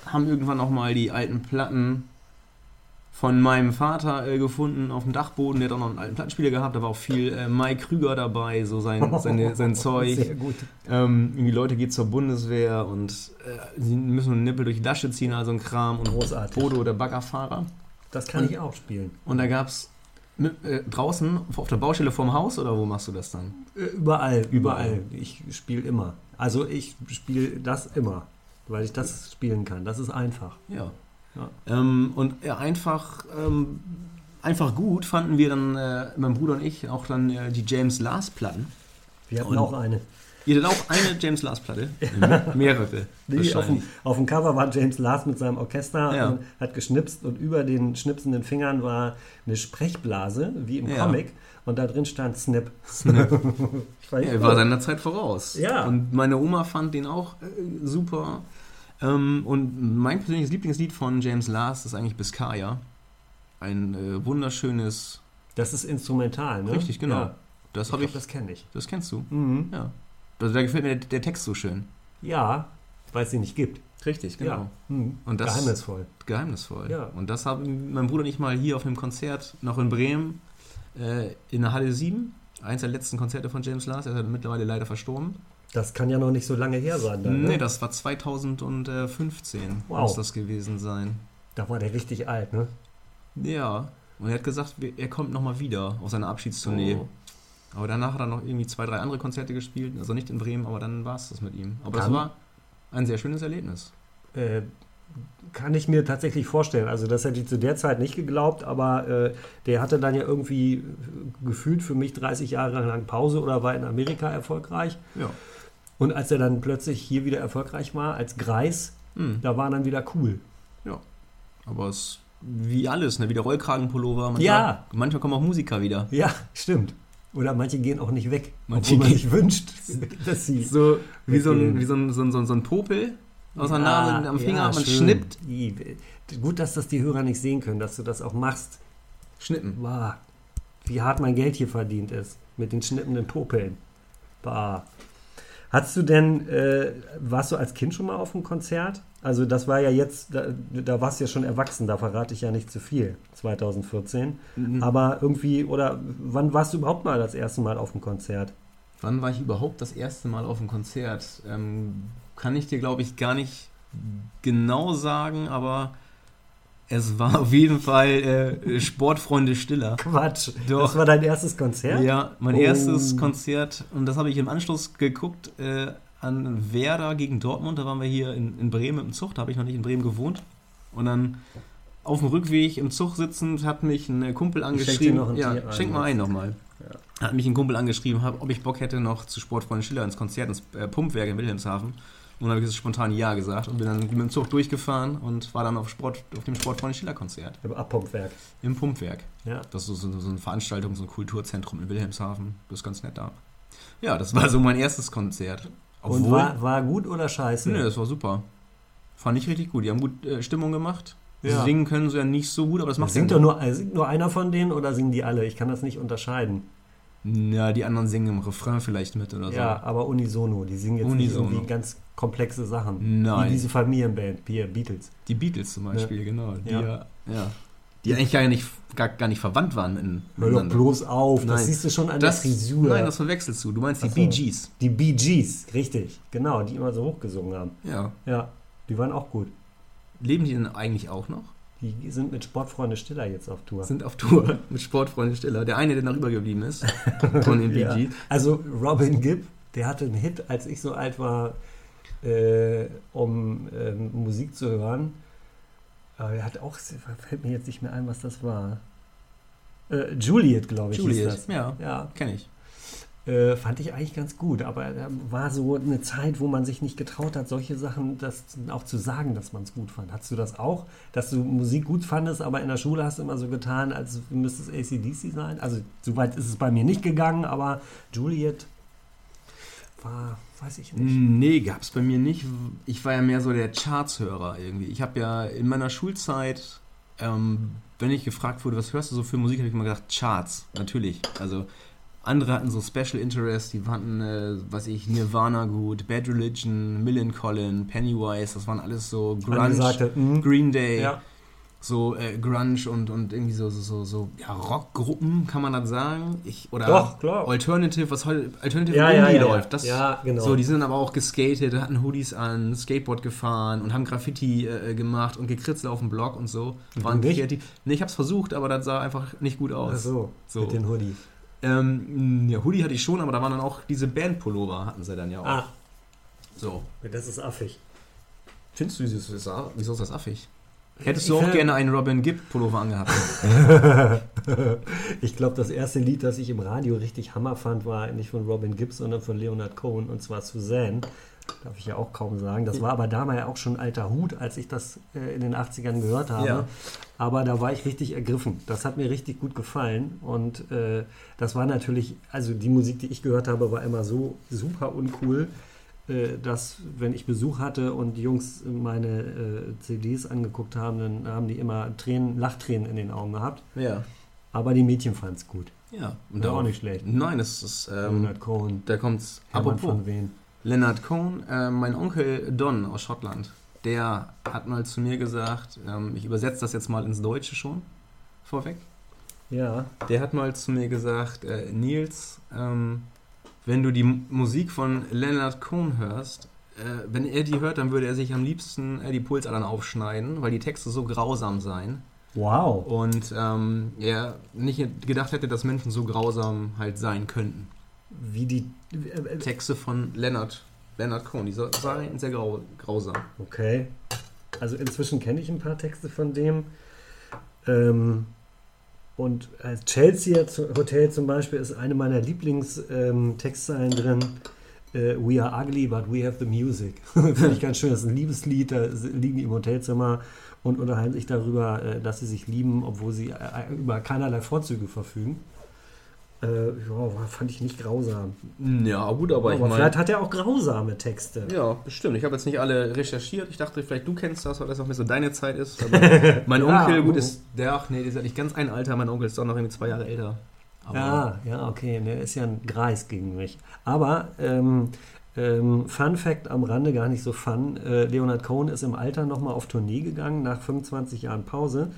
haben irgendwann auch mal die alten Platten von meinem Vater äh, gefunden auf dem Dachboden. Der hat auch noch einen alten Plattenspieler gehabt. Da war auch viel äh, Mike Krüger dabei, so sein, seine, sein Zeug. Sehr gut. Ähm, irgendwie Leute gehen zur Bundeswehr und äh, sie müssen einen Nippel durch die Lasche ziehen, also ein Kram. Und Großartig. Bodo, der Baggerfahrer. Das kann Und- ich auch spielen. Und da gab es äh, draußen auf der Baustelle vorm Haus oder wo machst du das dann? Äh, Überall, überall. Überall. Ich spiele immer. Also ich spiele das immer, weil ich das spielen kann. Das ist einfach. Ja. Ja. Ähm, und einfach, ähm, einfach gut fanden wir dann, äh, mein Bruder und ich, auch dann äh, die James Last Platten. Wir hatten Und- auch eine. Ihr hattet auch eine James Last Platte? Mehrere. Nee, auf, dem, auf dem Cover war James Last mit seinem Orchester Ja. und hat geschnipst und über den schnipsenden Fingern war eine Sprechblase, wie im Ja. Comic. Und da drin stand Snip. Snip. Ja, er war seiner Zeit voraus. Ja. Und meine Oma fand den auch äh, super. Ähm, und mein persönliches Lieblingslied von James Last ist eigentlich Biscaya. Ein äh, wunderschönes. das ist instrumental, ne? Richtig, genau. Ja, Das ich habe glaub, ich. das kenne ich. Das kennst du. Mhm. Ja. Also da gefällt mir der, der Text so schön. Ja, weil es sie nicht gibt. Richtig, genau. Ja. Mhm. Und das- Geheimnisvoll. Geheimnisvoll. Ja. Und das haben mein Bruder und ich mal hier auf einem Konzert noch in Bremen äh, in der Halle 7. Eins der letzten Konzerte von James Last. Er ist mittlerweile leider verstorben. Das kann ja noch nicht so lange her sein. Dann, ne? Nee, das war 2015. Wow. Muss das gewesen sein. Da war der richtig alt, ne? Ja. Und er hat gesagt, er kommt nochmal wieder auf seine Abschiedstournee. Oh. Aber danach hat er noch irgendwie zwei, drei andere Konzerte gespielt. Also nicht in Bremen, aber dann war es das mit ihm. Aber Kann- war ein sehr schönes Erlebnis. Äh, kann ich mir tatsächlich vorstellen. Also das hätte ich zu der Zeit nicht geglaubt, aber äh, der hatte dann ja irgendwie gefühlt für mich 30 Jahre lang Pause oder war in Amerika erfolgreich. Ja. Und als er dann plötzlich hier wieder erfolgreich war, als Greis, Hm. da war dann wieder cool. Aber es wie alles, ne? Wie der Rollkragenpullover. Manchmal, Ja. Manchmal kommen auch Musiker wieder. Ja, stimmt. Oder manche gehen auch nicht weg, Manche obwohl man sich wünscht, dass sie... So wie so ein, wie so ein, so ein, so ein, so ein Popel aus der Nase am Finger. man schön. schnippt. Gut, dass das die Hörer nicht sehen können, dass du das auch machst. Schnippen. Bah, wie hart mein Geld hier verdient ist mit den schnippenden Popeln. Bah. Hast du denn, äh, warst du als Kind schon mal auf einem Konzert? Also das war ja jetzt, da, da warst du ja schon erwachsen, da verrate ich ja nicht zu viel, 2014. Mhm. Aber irgendwie, oder wann warst du überhaupt mal das erste Mal auf einem Konzert? Wann war ich überhaupt das erste Mal auf einem Konzert? Ähm, kann ich dir, glaube ich, gar nicht genau sagen, aber es war auf jeden Fall äh, Sportfreunde Stiller. Quatsch. Doch. Das war dein erstes Konzert? Ja, mein Oh. erstes Konzert und das habe ich im Anschluss geguckt äh, an Werder gegen Dortmund. Da waren wir hier in, in Bremen im Zug, da habe ich noch nicht in Bremen gewohnt. Und dann auf dem Rückweg im Zug sitzend hat mich ein Kumpel schenk dir angeschrieben. noch ein ja, ein schenk mal ein nochmal. Hat mich ein Kumpel angeschrieben, ob ich Bock hätte noch zu Sportfreunde Schiller ins Konzert, ins äh, Pumpwerk in Wilhelmshaven. Und dann habe ich das spontan Ja gesagt und bin dann mit dem Zug durchgefahren und war dann auf, Sport, auf dem Sportfreunde Schiller Konzert Im Abpumpwerk. im Pumpwerk. Ja. Das ist so, so, so eine Veranstaltung, so ein Kulturzentrum in Wilhelmshaven. Das ist ganz nett da. Ja, das war so mein erstes Konzert. Und war, war gut oder scheiße? Nö, das war super. Fand ich richtig gut. Die haben gut äh, Stimmung gemacht. Ja. Singen können sie ja nicht so gut, aber das macht Singt doch nur, äh, singt nur einer von denen oder singen die alle? Ich kann das nicht unterscheiden. Ja, die anderen singen im Refrain vielleicht mit oder so. Ja, aber unisono. Die singen jetzt Unisono. nicht irgendwie ganz komplexe Sachen. Nein. Wie diese Familienband, hier, Beatles. Die Beatles zum Beispiel, genau. Die, Ja. ja. Ja, die eigentlich gar nicht, gar, gar nicht verwandt waren in, Hör doch bloß auf, das Nein. siehst du schon an Das, der Frisur. Nein, das verwechselst du. Du meinst die. Bee Gees. die Bee Gees, richtig. Genau, die immer so hochgesungen haben. Ja. Ja, die waren auch gut. Leben die denn eigentlich auch noch? Die sind mit Sportfreunde Stiller jetzt auf Tour. Sind auf Tour mit Sportfreunde Stiller. Der eine, der noch übergeblieben ist von den Bee Ja. Gees. Also Robin Gibb, der hatte einen Hit, als ich so alt war, äh, um ähm, Musik zu hören. Aber er hat auch, fällt mir jetzt nicht mehr ein, was das war. Äh, Juliet, glaube ich, Juliet, das. ja, Ja, kenne ich. äh, fand ich eigentlich ganz gut. Aber da war so eine Zeit, wo man sich nicht getraut hat, solche Sachen das auch zu sagen, dass man es gut fand. Hattest du das auch? Dass du Musik gut fandest, aber in der Schule hast du immer so getan, als müsste es ACDC sein? Also, so weit ist es bei mir nicht gegangen, aber Juliet war, weiß ich nicht. Nee, gab's bei mir nicht. Ich war ja mehr so der Charts-Hörer irgendwie. Ich habe ja in meiner Schulzeit, ähm, wenn ich gefragt wurde, was hörst du so für Musik, habe ich immer gedacht, Charts, natürlich. Also andere hatten so Special Interest, die fanden, äh, was ich, Nirvana gut, Bad Religion, Millencolin, Pennywise, das waren alles so Grunge, Angesagte, mhm. Green Day, Ja. So äh, Grunge und, und irgendwie so, so, so, so ja, Rockgruppen, kann man das sagen? Ich, oder Doch, klar. Alternative, was heute Alternative Ja, ja, ja, läuft. Das, Ja, genau. So, die sind aber auch geskatet, hatten Hoodies an, Skateboard gefahren und haben Graffiti äh, gemacht und gekritzelt auf dem Blog und so. Waren nicht? kreativ. Nee, ich hab's versucht, aber das sah einfach nicht gut Ach aus. so, So. mit den Hoodies. Ähm, ja, Hoodie hatte ich schon, aber da waren dann auch diese Bandpullover, hatten sie dann ja auch. Ah, So. das ist affig. Findest du dieses, wieso ist das affig? Hättest Ich du auch gerne einen Robin Gibb Pullover angehabt? ich glaube, das erste Lied, das ich im Radio richtig Hammer fand, war nicht von Robin Gibb, sondern von Leonard Cohen und zwar Suzanne. Darf ich ja auch kaum sagen. Das war aber damals ja auch schon alter Hut, als ich das äh, in den 80ern gehört habe. Ja. Aber da war ich richtig ergriffen. Das hat mir richtig gut gefallen. Und äh, das war natürlich, also die Musik, die ich gehört habe, war immer so super uncool, äh, dass wenn ich Besuch hatte und die Jungs meine äh, CDs angeguckt haben, dann haben die immer Tränen, Lachtränen in den Augen gehabt. ja. Aber die Mädchen fanden es gut. Ja. War auch nicht schlecht. Nein, das ist, ähm, Leonard Cohen, da kommt's, Hermann apropos. von Wen. Leonard Cohen, äh, mein Onkel Don aus Schottland, der hat mal zu mir gesagt, ähm, ich übersetze das jetzt mal ins Deutsche schon vorweg. Ja, Der hat mal zu mir gesagt, äh, Nils, ähm, wenn du die Musik von Leonard Cohen hörst, äh, wenn er die hört, dann würde er sich am liebsten äh, die Pulsadern aufschneiden, weil die Texte so grausam seien. wow. Und ähm, er nicht gedacht hätte, dass Menschen so grausam halt sein könnten. Wie die. äh, äh, Texte von Leonard, Leonard Cohen, die so- seien sehr grau, grausam. Okay. Also inzwischen kenne ich ein paar Texte von dem. Ähm, und als Chelsea Hotel zum Beispiel ist eine meiner Lieblingstextzeilen drin. Äh, we are ugly, but we have the music. Finde ich ganz schön. Das ist ein Liebeslied. Da liegen die im Hotelzimmer und unterhalten sich darüber, äh, dass sie sich lieben, obwohl sie äh, über keinerlei Vorzüge verfügen. Äh, ja, fand ich nicht grausam. Ja, gut, aber, Aber, vielleicht hat er auch grausame Texte. Ja, bestimmt. Ich habe jetzt nicht alle recherchiert. Ich dachte, vielleicht du kennst das, weil das auch mehr so deine Zeit ist. Mein Ja, Onkel, gut, oh. ist der, ach nee, der ist ja nicht ganz ein Alter. Mein Onkel ist doch noch irgendwie zwei Jahre älter. Aber Ja, ja, okay, der ist ja ein Greis gegen mich. Aber ähm, ähm, Fun Fact am Rande, gar nicht so fun. Äh, Leonard Cohen ist im Alter nochmal auf Tournee gegangen, nach 25 Jahren Pause,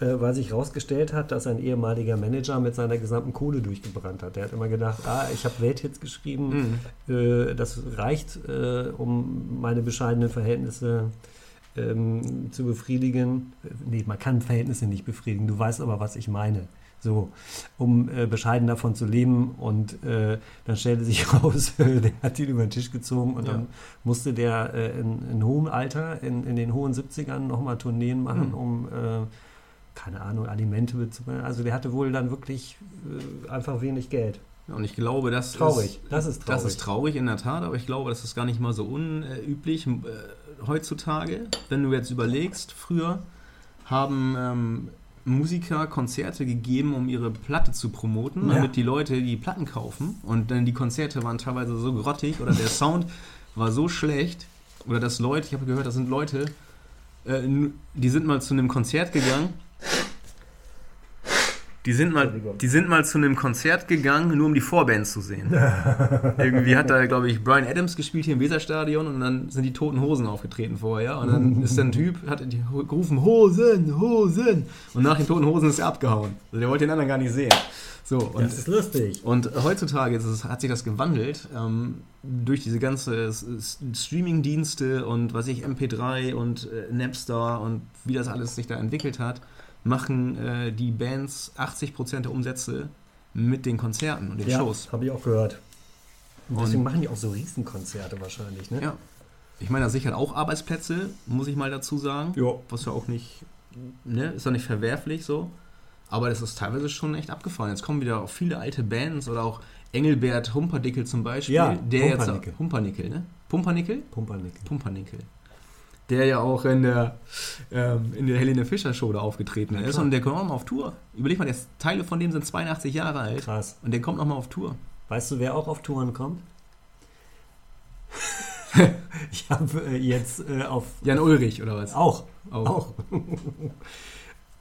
weil sich herausgestellt hat, dass ein ehemaliger Manager mit seiner gesamten Kohle durchgebrannt hat. Der hat immer gedacht, ah, ich habe Welthits geschrieben, Mhm. äh, das reicht, äh, um meine bescheidenen Verhältnisse ähm, zu befriedigen. Äh, Nee, man kann Verhältnisse nicht befriedigen, du weißt aber, was ich meine. So, um äh, bescheiden davon zu leben und äh, dann stellte sich raus, der hat ihn über den Tisch gezogen und Ja. dann musste der äh, in, in hohem Alter, in, in den hohen 70ern nochmal Tourneen machen, Mhm. um, äh, keine Ahnung, Alimente bezahlen. Also der hatte wohl dann wirklich äh, einfach wenig Geld. Ja, Und ich glaube, das Traurig, ist. das ist traurig. Das ist traurig in der Tat, aber ich glaube, das ist gar nicht mal so unüblich äh, heutzutage. Wenn du jetzt überlegst, früher haben ähm, Musiker Konzerte gegeben, um ihre Platte zu promoten, Ja. damit die Leute die Platten kaufen. Und dann die Konzerte waren teilweise so grottig oder der Sound war so schlecht. Oder dass Leute, ich habe gehört, das sind Leute, äh, die sind mal zu einem Konzert gegangen. Die sind, mal, die sind mal zu einem Konzert gegangen, nur um die Vorband zu sehen. Irgendwie hat da, glaube ich, Brian Adams gespielt hier im Weserstadion und dann sind die Toten Hosen aufgetreten vorher. Und dann ist der Typ, hat die gerufen, Hosen, Hosen. Und nach den Toten Hosen ist er abgehauen. Also der wollte den anderen gar nicht sehen. So, und, das ist lustig. Und heutzutage es, hat sich das gewandelt ähm, durch diese ganze Streaming-Dienste und was ich, MP3 und äh, Napster und wie das alles sich da entwickelt hat machen äh, die Bands 80% der Umsätze mit den Konzerten und den ja, Shows. habe ich auch gehört. Und deswegen und, machen die auch so Riesenkonzerte wahrscheinlich, ne? Ja. Ich meine, das sichert auch Arbeitsplätze, muss ich mal dazu sagen. Jo. Was ja auch nicht, ne, ist ja nicht verwerflich so. Aber das ist teilweise schon echt abgefallen. Jetzt kommen wieder auch viele alte Bands oder auch Engelbert Humperdickel zum Beispiel. Ja, der Humpernickel. jetzt Humpernickel, ne? Pumpernickel? Pumpernickel. Pumpernickel der ja auch in der, ähm, in der Helene Fischer Show da aufgetreten ja, ist. Und der kommt auch mal auf Tour. Überleg mal, der Teile von dem sind 82 Jahre alt. Krass. Und der kommt noch mal auf Tour. Weißt du, wer auch auf Touren kommt? ich habe äh, jetzt äh, auf. Jan Ulrich oder was? Auch. Auch. auch.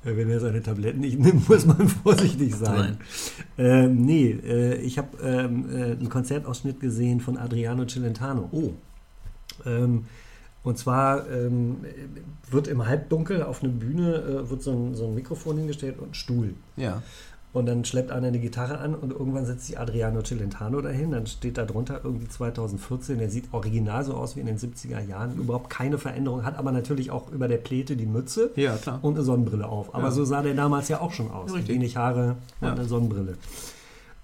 Wenn er seine Tabletten nicht nimmt, muss man vorsichtig sein. Ähm, nee, äh, ich habe ähm, äh, einen Konzertausschnitt gesehen von Adriano Celentano. Oh. Ähm, und zwar ähm, wird im Halbdunkel auf eine Bühne äh, wird so ein, so ein, Mikrofon hingestellt und ein Stuhl. Ja. Und dann schleppt einer eine Gitarre an und irgendwann setzt sich Adriano Celentano dahin. Dann steht da drunter irgendwie 2014. Der sieht original so aus wie in den 70er Jahren. Überhaupt keine Veränderung. Hat aber natürlich auch über der Pläte die Mütze ja, klar. und eine Sonnenbrille auf. Aber ja. so sah der damals ja auch schon aus. Ja, Wenig Haare und eine Sonnenbrille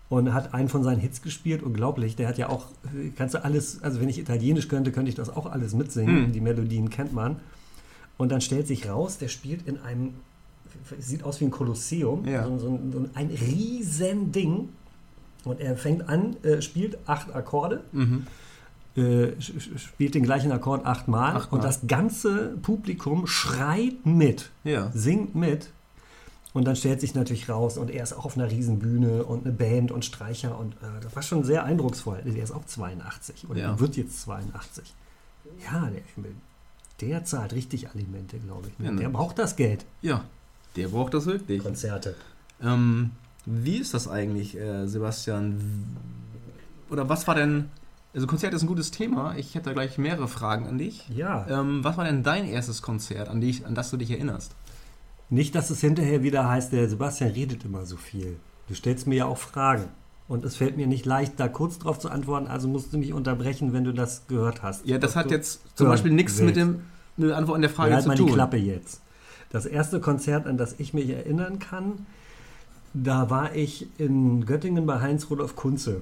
und hat einen von seinen Hits gespielt. Unglaublich. Der hat ja auch, kannst du alles, also wenn ich Italienisch könnte, könnte ich das auch alles mitsingen. Hm. Die Melodien kennt man. Und dann stellt sich raus, der spielt in einem, sieht aus wie ein Kolosseum, ja. so, so, so, ein riesen Ding. Und er fängt an, äh, spielt acht Akkorde. Mhm. Äh, spielt den gleichen Akkord achtmal, achtmal und das ganze Publikum schreit mit, ja. singt mit und dann stellt sich natürlich raus, und er ist auch auf einer Riesenbühne und eine Band und Streicher und äh, das war schon sehr eindrucksvoll. Der ist auch 82 oder ja. wird jetzt 82. Ja, der, der zahlt richtig Alimente, glaube ich. Ne? Ja, ne? Der braucht das Geld. Ja, der braucht das wirklich. Konzerte. Ähm, wie ist das eigentlich, äh, Sebastian? Oder was war denn also Konzert ist ein gutes Thema. Ich hätte da gleich mehrere Fragen an dich. Ja. Ähm, was war denn dein erstes Konzert, an, dich, an das du dich erinnerst? Nicht, dass es hinterher wieder heißt, der Sebastian redet immer so viel. Du stellst mir ja auch Fragen. Und es fällt mir nicht leicht, da kurz drauf zu antworten, also musst du mich unterbrechen, wenn du das gehört hast. Ja, das hat jetzt zum Beispiel nichts mit dem mit der Antwort an der Frage halt zu mal tun. die Klappe jetzt. Das erste Konzert, an das ich mich erinnern kann, da war ich in Göttingen bei Heinz Rudolf Kunze.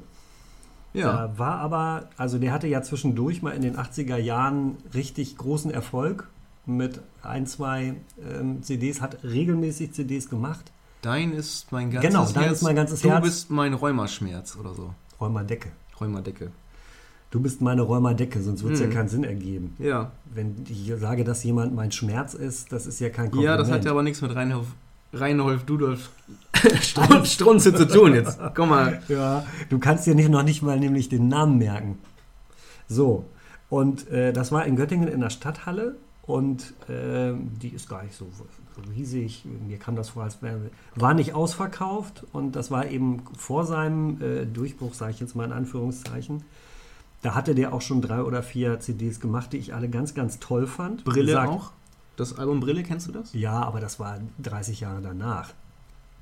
Ja. Da war aber, also der hatte ja zwischendurch mal in den 80er Jahren richtig großen Erfolg mit ein, zwei ähm, CDs, hat regelmäßig CDs gemacht. Dein ist mein ganzes genau, Herz. Genau, dein ist mein ganzes du Herz. Du bist mein Rheumaschmerz oder so. Rheumadecke. Rheumadecke. Du bist meine Rheumadecke, sonst wird es hm. ja keinen Sinn ergeben. Ja. Wenn ich sage, dass jemand mein Schmerz ist, das ist ja kein Kompliment. Ja, das hat ja aber nichts mit Reinhold, Reinhold Dudolf Strunze zu tun jetzt. Komm mal. Ja, du kannst dir nicht, noch nicht mal nämlich den Namen merken. So, und äh, das war in Göttingen in der Stadthalle und äh, die ist gar nicht so, riesig. Mir kam das vor, als wäre. War nicht ausverkauft und das war eben vor seinem äh, Durchbruch, sage ich jetzt mal in Anführungszeichen. Da hatte der auch schon drei oder vier CDs gemacht, die ich alle ganz, ganz toll fand. Brille Sagt, auch? Das Album Brille, kennst du das? Ja, aber das war 30 Jahre danach.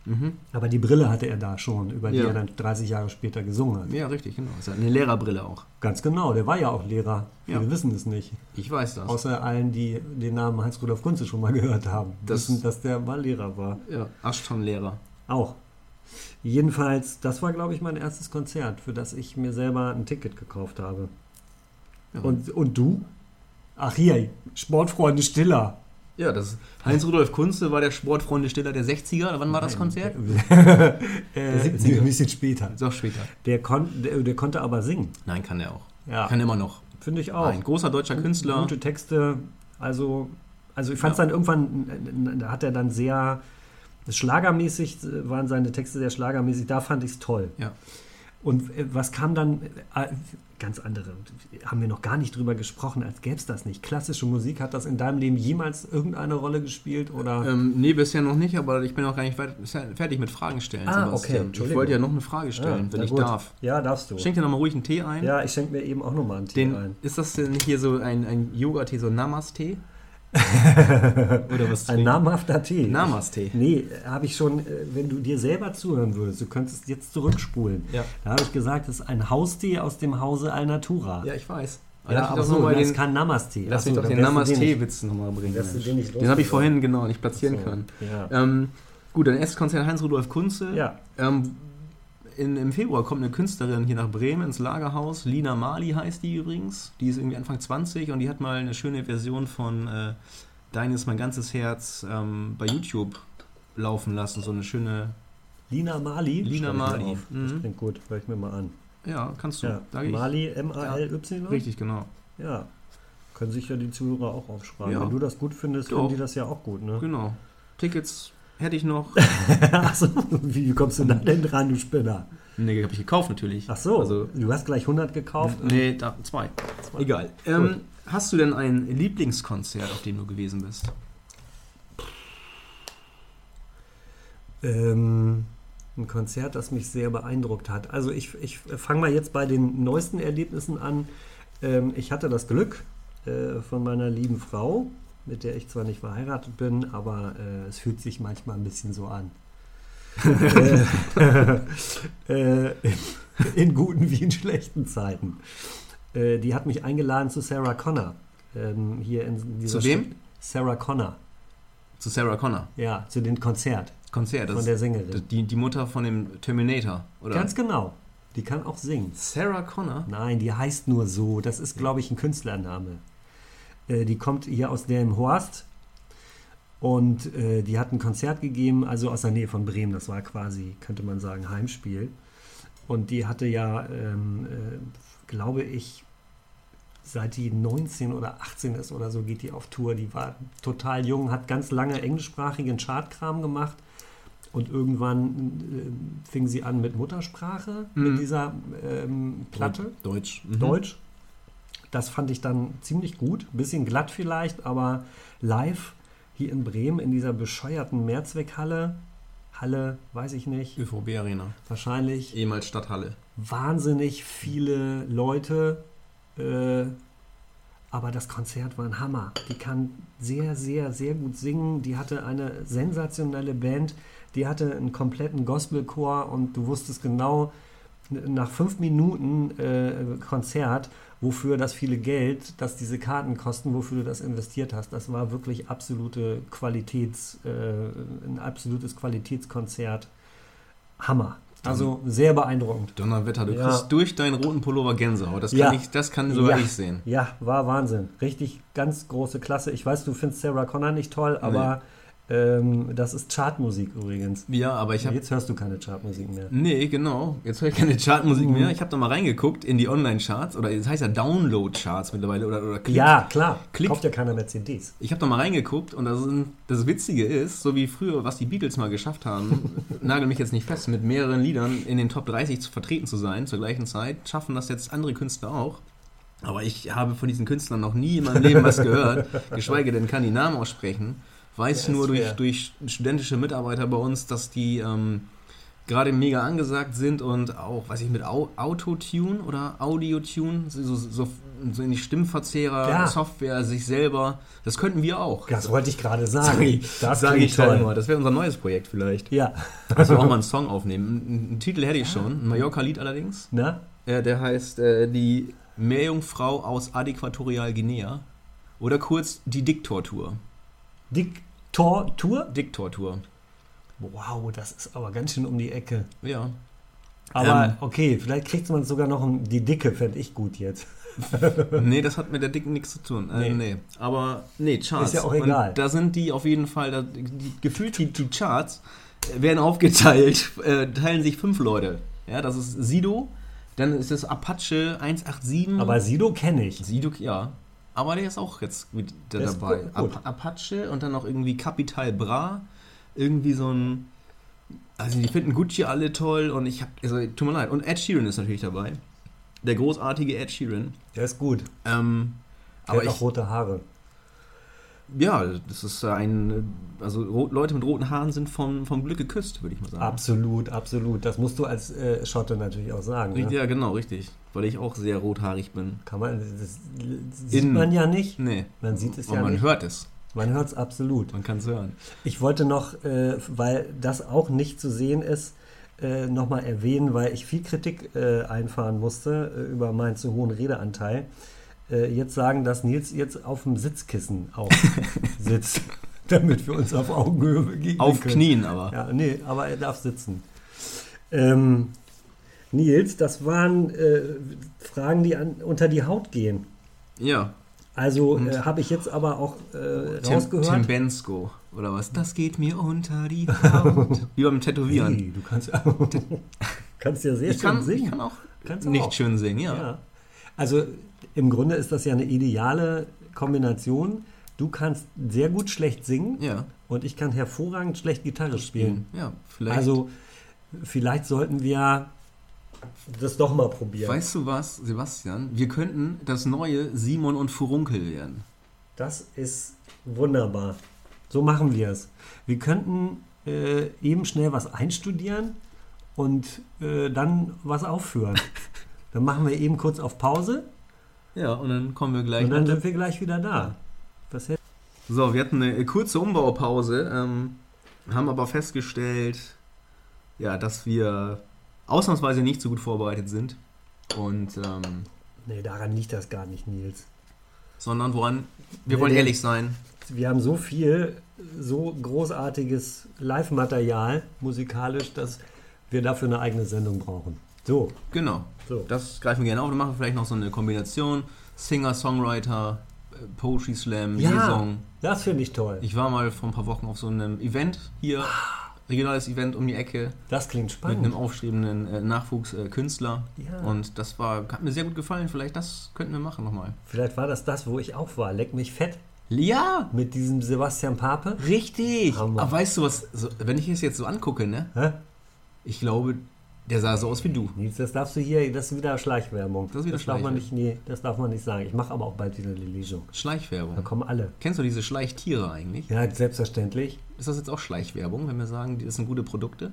Mhm. Aber die Brille hatte er da schon, über die ja. er dann 30 Jahre später gesungen hat. Ja, richtig, genau. Das ist eine Lehrerbrille auch. Ganz genau, der war ja auch Lehrer. Ja. Wir wissen es nicht. Ich weiß das. Außer allen, die den Namen Hans-Rudolf Kunze schon mal gehört haben. Das wissen, dass der mal Lehrer war. Ja, Ashton-Lehrer. Auch. Jedenfalls, das war, glaube ich, mein erstes Konzert, für das ich mir selber ein Ticket gekauft habe. Ja. Und, und du? Ach hier, Sportfreunde Stiller. Ja, das Heinz-Rudolf Kunze war der Sportfreunde Stiller der 60er. Wann war das Konzert? der 70er. Ein bisschen später. Ist auch später. Der, kon der, der, konnte aber singen. Nein, kann er auch. Ja. Kann immer noch. Finde ich auch. Ein großer deutscher Künstler. Gute Texte. Also, also ich fand es ja. dann irgendwann, da hat er dann sehr, schlagermäßig waren seine Texte sehr schlagermäßig, da fand ich es toll. Ja. Und äh, was kam dann? Ganz andere, haben wir noch gar nicht drüber gesprochen, als gäbe es das nicht. Klassische Musik, hat das in deinem Leben jemals irgendeine Rolle gespielt? Oder? Ähm, nee, bisher noch nicht, aber ich bin auch gar nicht fertig mit Fragen stellen. Ah, okay, Ich wollte ja noch eine Frage stellen, Ja, wenn ich gut. darf. Ja, darfst du. Schenk dir nochmal ruhig einen Tee ein. ja, ich schenke mir eben auch nochmal einen Tee Den, ein. ist das denn hier so ein, ein Yoga-Tee, so Namaste? Oder was? Ein namhafter Tee. Namaste. Nee, habe ich schon, äh, wenn du dir selber zuhören würdest, du könntest jetzt zurückspulen. Ja. Da habe ich gesagt, das ist ein Haustee aus dem Hause Alnatura. Ja, ich weiß. Ja, Lass mich aber so, das den, ist kein Namaste. lass mich doch den Namaste-Witz nochmal bringen. den habe ich vorhin genau nicht platzieren So, können. Ja. Ähm, gut, dann erstes Konzert Heinz-Rudolf Kunze. ja. Ähm, in, Im Februar kommt eine Künstlerin hier nach Bremen ins Lagerhaus. Lina Mali heißt die übrigens. Die ist irgendwie Anfang 20 und die hat mal eine schöne Version von äh, Dein ist mein ganzes Herz ähm, bei YouTube laufen lassen. So eine schöne. Lina Mali. Lina Mali. auf. Das Mhm. klingt gut, hör ich mir mal an. Ja, kannst du. Ja. Mali, M-A-L-Y? Richtig, genau. Ja. Können sich ja die Zuhörer auch aufschreiben. Ja. Wenn du das gut findest, Doch. finden die das ja auch gut, ne? Genau. Tickets hätte ich noch. Achso, wie kommst du da denn dran, du Spinner? nee, habe ich gekauft natürlich. Ach so, Also, du hast gleich 100 gekauft. nee, da, zwei. Egal. Ähm, hast du denn ein Lieblingskonzert, auf dem du gewesen bist? Ähm, ein Konzert, das mich sehr beeindruckt hat. Also ich, ich fange mal jetzt bei den neuesten Erlebnissen an. Ähm, ich hatte das Glück äh, von meiner lieben Frau, mit der ich zwar nicht verheiratet bin, aber äh, es fühlt sich manchmal ein bisschen so an. äh, äh, in guten wie in schlechten Zeiten. Äh, die hat mich eingeladen zu Sarah Connor. Ähm, hier in dieser Zu wem? Stadt- Sarah Connor. Zu Sarah Connor. Ja, zu dem Konzert Konzert. Das von der Sängerin. die, die Mutter von dem Terminator, oder? Ganz genau. Die kann auch singen. Sarah Connor? Nein, die heißt nur so. Das ist, glaube ich, ein Künstlername. Äh, die kommt hier aus dem Horst und äh, die hat ein Konzert gegeben, also aus der Nähe von Bremen. Das war quasi, könnte man sagen, Heimspiel. Und die hatte ja, ähm, äh, glaube ich, seit die 19 oder 18 ist oder so, geht die auf Tour. Die war total jung, hat ganz lange englischsprachigen Chartkram gemacht. Und irgendwann äh, fing sie an mit Muttersprache, Mhm. mit dieser ähm, Platte. Deutsch. Mhm. Deutsch. Das fand ich dann ziemlich gut. Bisschen glatt vielleicht, aber live hier in Bremen in dieser bescheuerten Mehrzweckhalle, Halle, weiß ich nicht, ÖVB Arena. wahrscheinlich Ehemals Stadthalle. wahnsinnig viele Leute. Äh, aber das Konzert war ein Hammer. Die kann sehr, sehr, sehr gut singen. Die hatte eine sensationelle Band. Die hatte einen kompletten Gospelchor und du wusstest genau nach fünf Minuten äh, Konzert, wofür das viele Geld, dass diese Karten kosten, wofür du das investiert hast. Das war wirklich absolute Qualitäts, äh, ein absolutes Qualitätskonzert. Hammer. Also sehr beeindruckend. Donnerwetter, du Ja. kriegst durch deinen roten Pullover Gänsehaut. Das kann, Ja. ich, das kann sogar Ja. ich sehen. Ja, war Wahnsinn. Richtig ganz große Klasse. Ich weiß, du findest Sarah Connor nicht toll, aber ähm, das ist Chartmusik übrigens. Ja, aber ich habe. Jetzt hörst du keine Chartmusik mehr. Nee, genau. Jetzt höre ich keine Chartmusik Mhm. mehr. Ich habe da mal reingeguckt in die Online-Charts. Oder es heißt ja Download-Charts mittlerweile. Oder, oder Klick. Ja, klar. Klick. Kauft ja keiner mehr CDs. Ich habe da mal reingeguckt und das, sind, das Witzige ist, so wie früher, was die Beatles mal geschafft haben, nagel mich jetzt nicht fest, mit mehreren Liedern in den Top 30 zu vertreten zu sein zur gleichen Zeit, schaffen das jetzt andere Künstler auch. Aber ich habe von diesen Künstlern noch nie in meinem Leben was gehört, geschweige denn kann die Namen aussprechen. Weiß Ja, nur durch, durch studentische Mitarbeiter bei uns, dass die ähm, gerade mega angesagt sind und auch, weiß ich, mit Au Autotune oder Audiotune, so, so, so in die Stimmverzehrer, Ja. Software, sich selber, das könnten wir auch. Das wollte ich gerade sagen. Sag ich, das sag klingt ich toll. immer. Das wäre unser neues Projekt vielleicht. Ja. Dass wir auch mal einen Song aufnehmen. Einen, einen Titel hätte ich schon, ein Mallorca-Lied allerdings. Na? Äh, der heißt äh, Die Meerjungfrau aus Äquatorial Guinea. Oder kurz die Diktor-Tour. Diktor-Tour? Diktor-Tour. Wow, das ist aber ganz schön um die Ecke. Ja. Aber Ähm. okay, vielleicht kriegt man sogar noch ein, die Dicke, fände ich gut jetzt. nee, das hat mit der Dicken nichts zu tun. Äh, Nee. nee. Aber, nee, Charts. Ist ja auch egal. Und da sind die auf jeden Fall, da, die, gefühlt die, die Charts äh, werden aufgeteilt, äh, teilen sich fünf Leute. Ja, das ist Sido, dann ist das Apache 187. Aber Sido kenne ich. Sido, ja. Aber der ist auch jetzt wieder Der dabei. gut, gut. Ap Apache und dann noch irgendwie Capital Bra. Irgendwie so ein Also die finden Gucci alle toll und ich hab, also tut mir leid. Und Ed Sheeran ist natürlich dabei. Der großartige Ed Sheeran. Der ist gut. Ähm, Der aber hat auch ich, rote Haare. Ja, das ist ein, also Leute mit roten Haaren sind vom, vom Glück geküsst, würde ich mal sagen. Absolut, absolut. Das musst du als äh, Schotte natürlich auch sagen. Richtig, Ne? Ja, genau, richtig. Weil ich auch sehr rothaarig bin. Kann man, das sieht In- man ja nicht. Nee. Man sieht es Aber ja man nicht. hört es. Man hört es absolut. Man kann es hören. Ich wollte noch, äh, weil das auch nicht zu sehen ist, äh, nochmal erwähnen, weil ich viel Kritik äh, einfahren musste äh, über meinen zu hohen Redeanteil. Äh, jetzt sagen, dass Nils jetzt auf dem Sitzkissen auch sitzt, damit wir uns auf Augenhöhe begegnen Auf können. Knien aber. Ja, nee, aber er darf sitzen. Ähm, Nils, das waren äh, Fragen, die an, unter die Haut gehen. Ja. Also äh, habe ich jetzt aber auch äh, Tim, rausgehört. Tim Bensko. Oder was? Das geht mir unter die Haut. Wie beim Tätowieren. Hey, du kannst, kannst ja sehr ich, schön kann, singen. ich kann auch Kannst nicht auch. schön singen, ja. Ja. Also im Grunde ist das ja eine ideale Kombination. Du kannst sehr gut schlecht singen Ja. und ich kann hervorragend schlecht Gitarre spielen. Ja, vielleicht. Also vielleicht sollten wir das doch mal probieren. weißt du was, Sebastian? Wir könnten das neue Simon und Furunkel werden. Das ist wunderbar. So machen wir es. Wir könnten äh, eben schnell was einstudieren und äh, dann was aufführen. Dann machen wir eben kurz auf Pause Ja, und dann kommen wir gleich. und dann sind wir gleich wieder da. Was hält- So, wir hatten eine kurze Umbaupause, ähm, haben aber festgestellt, ja, dass wir ausnahmsweise nicht so gut vorbereitet sind. Und, ähm, Nee, daran liegt das gar nicht, Nils. sondern woran, wir Nee, wollen ehrlich sein. Wir haben so viel, so großartiges Live-Material musikalisch, dass wir dafür eine eigene Sendung brauchen. So, Genau, so. das greifen wir gerne auf. Wir machen vielleicht noch so eine Kombination: Singer, Songwriter, äh, Poetry Slam, Ja. Lesung. Das finde ich toll. Ich war mal vor ein paar Wochen auf so einem Event hier, regionales Event um die Ecke, Das klingt mit einem spannend. aufstrebenden äh, Nachwuchskünstler. Ja. Und das war, hat mir sehr gut gefallen. Vielleicht das könnten wir machen nochmal. Vielleicht war das das, wo ich auch war. Leck mich fett Ja, mit diesem Sebastian Pape. richtig. Hammer. Aber weißt du was, so, wenn ich es jetzt so angucke, ne? Hä? Ich glaube, der sah so aus wie du. Nils, das darfst du hier, das ist wieder Schleichwerbung. Das ist wieder darf man nicht, nee, das darf man nicht sagen. Ich mache aber auch bald wieder eine Lesung. Da Schleichwerbung. kommen alle. Kennst du diese Schleichtiere eigentlich? Ja, selbstverständlich. Ist das jetzt auch Schleichwerbung, wenn wir sagen, das sind gute Produkte?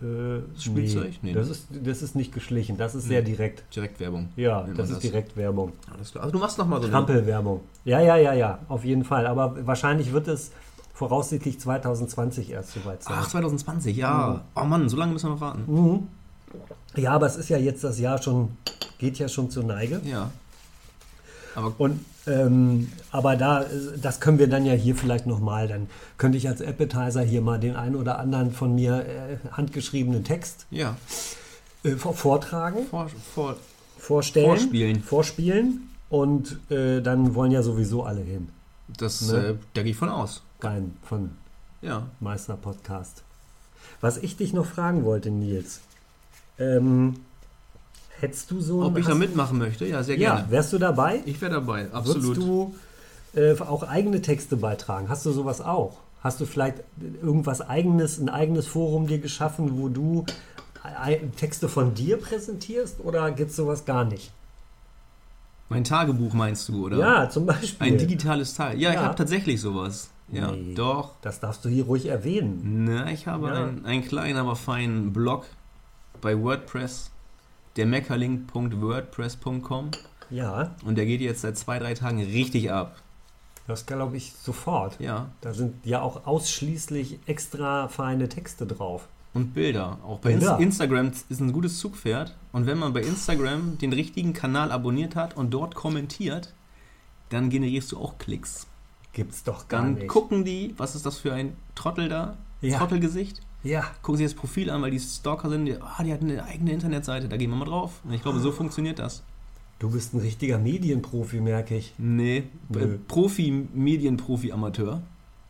Äh, Spielzeug? Nee, Nee, das, ne? ist, das ist nicht geschlichen, das ist sehr direkt. Direktwerbung. Ja, das ist Direktwerbung. Alles klar. Also du machst nochmal so eine... Trampelwerbung. Ja, ja, ja, ja, auf jeden Fall. Aber wahrscheinlich wird es voraussichtlich 2020 erst soweit sein. Ach, 2020, ja. Oh Mann, so lange müssen wir noch warten. Mhm. Ja, aber es ist ja jetzt das Jahr schon, geht ja schon zur Neige. Ja. Aber Und ähm, aber da, äh, das können wir dann ja hier vielleicht nochmal. Dann könnte ich als Appetizer hier mal den einen oder anderen von mir äh, handgeschriebenen Text ja, äh, vor- vortragen, vor, vor, vorstellen, Vorspielen. vorspielen und äh, dann wollen ja sowieso alle hin. das, Ne? äh, gehe ich von aus. Rein von Ja. Meister Podcast. Was ich dich noch fragen wollte, Nils, ähm, hättest du so Ob ich da mitmachen möchte? Ja, sehr Ja, gerne. wärst du dabei? Ich wäre dabei, absolut. Würdest du äh, auch eigene Texte beitragen? Hast du sowas auch? Hast du vielleicht irgendwas eigenes, ein eigenes Forum dir geschaffen, wo du Texte von dir präsentierst oder gibt es sowas gar nicht? mein Tagebuch meinst du, oder? Ja, zum Beispiel. Ein digitales Teil. Ja, ich Ja. habe tatsächlich sowas. Ja, Nee. doch. das darfst du hier ruhig erwähnen. Na, ich habe Ja. einen, einen kleinen, aber feinen Blog bei WordPress, der meckerlink.wordpress.com Ja, und der geht jetzt seit zwei, drei Tagen richtig ab. das glaube ich sofort. Ja, Da sind ja auch ausschließlich extra feine Texte drauf. und Bilder. Auch bei Bilder. Ins Instagram ist ein gutes Zugpferd. Und wenn man bei Instagram den richtigen Kanal abonniert hat und dort kommentiert, dann generierst du auch Klicks. Gibt's doch gar Dann nicht. gucken die, was ist das für ein Trottel da? Ja. Trottelgesicht. Ja, Gucken sie das Profil an, weil die Stalker sind. Die, ah, die hat eine eigene Internetseite, da gehen wir mal drauf. Und ich glaube, so funktioniert das. du bist ein richtiger Medienprofi, merke ich. Nee, Nö. äh, Profi, Medienprofi, Amateur.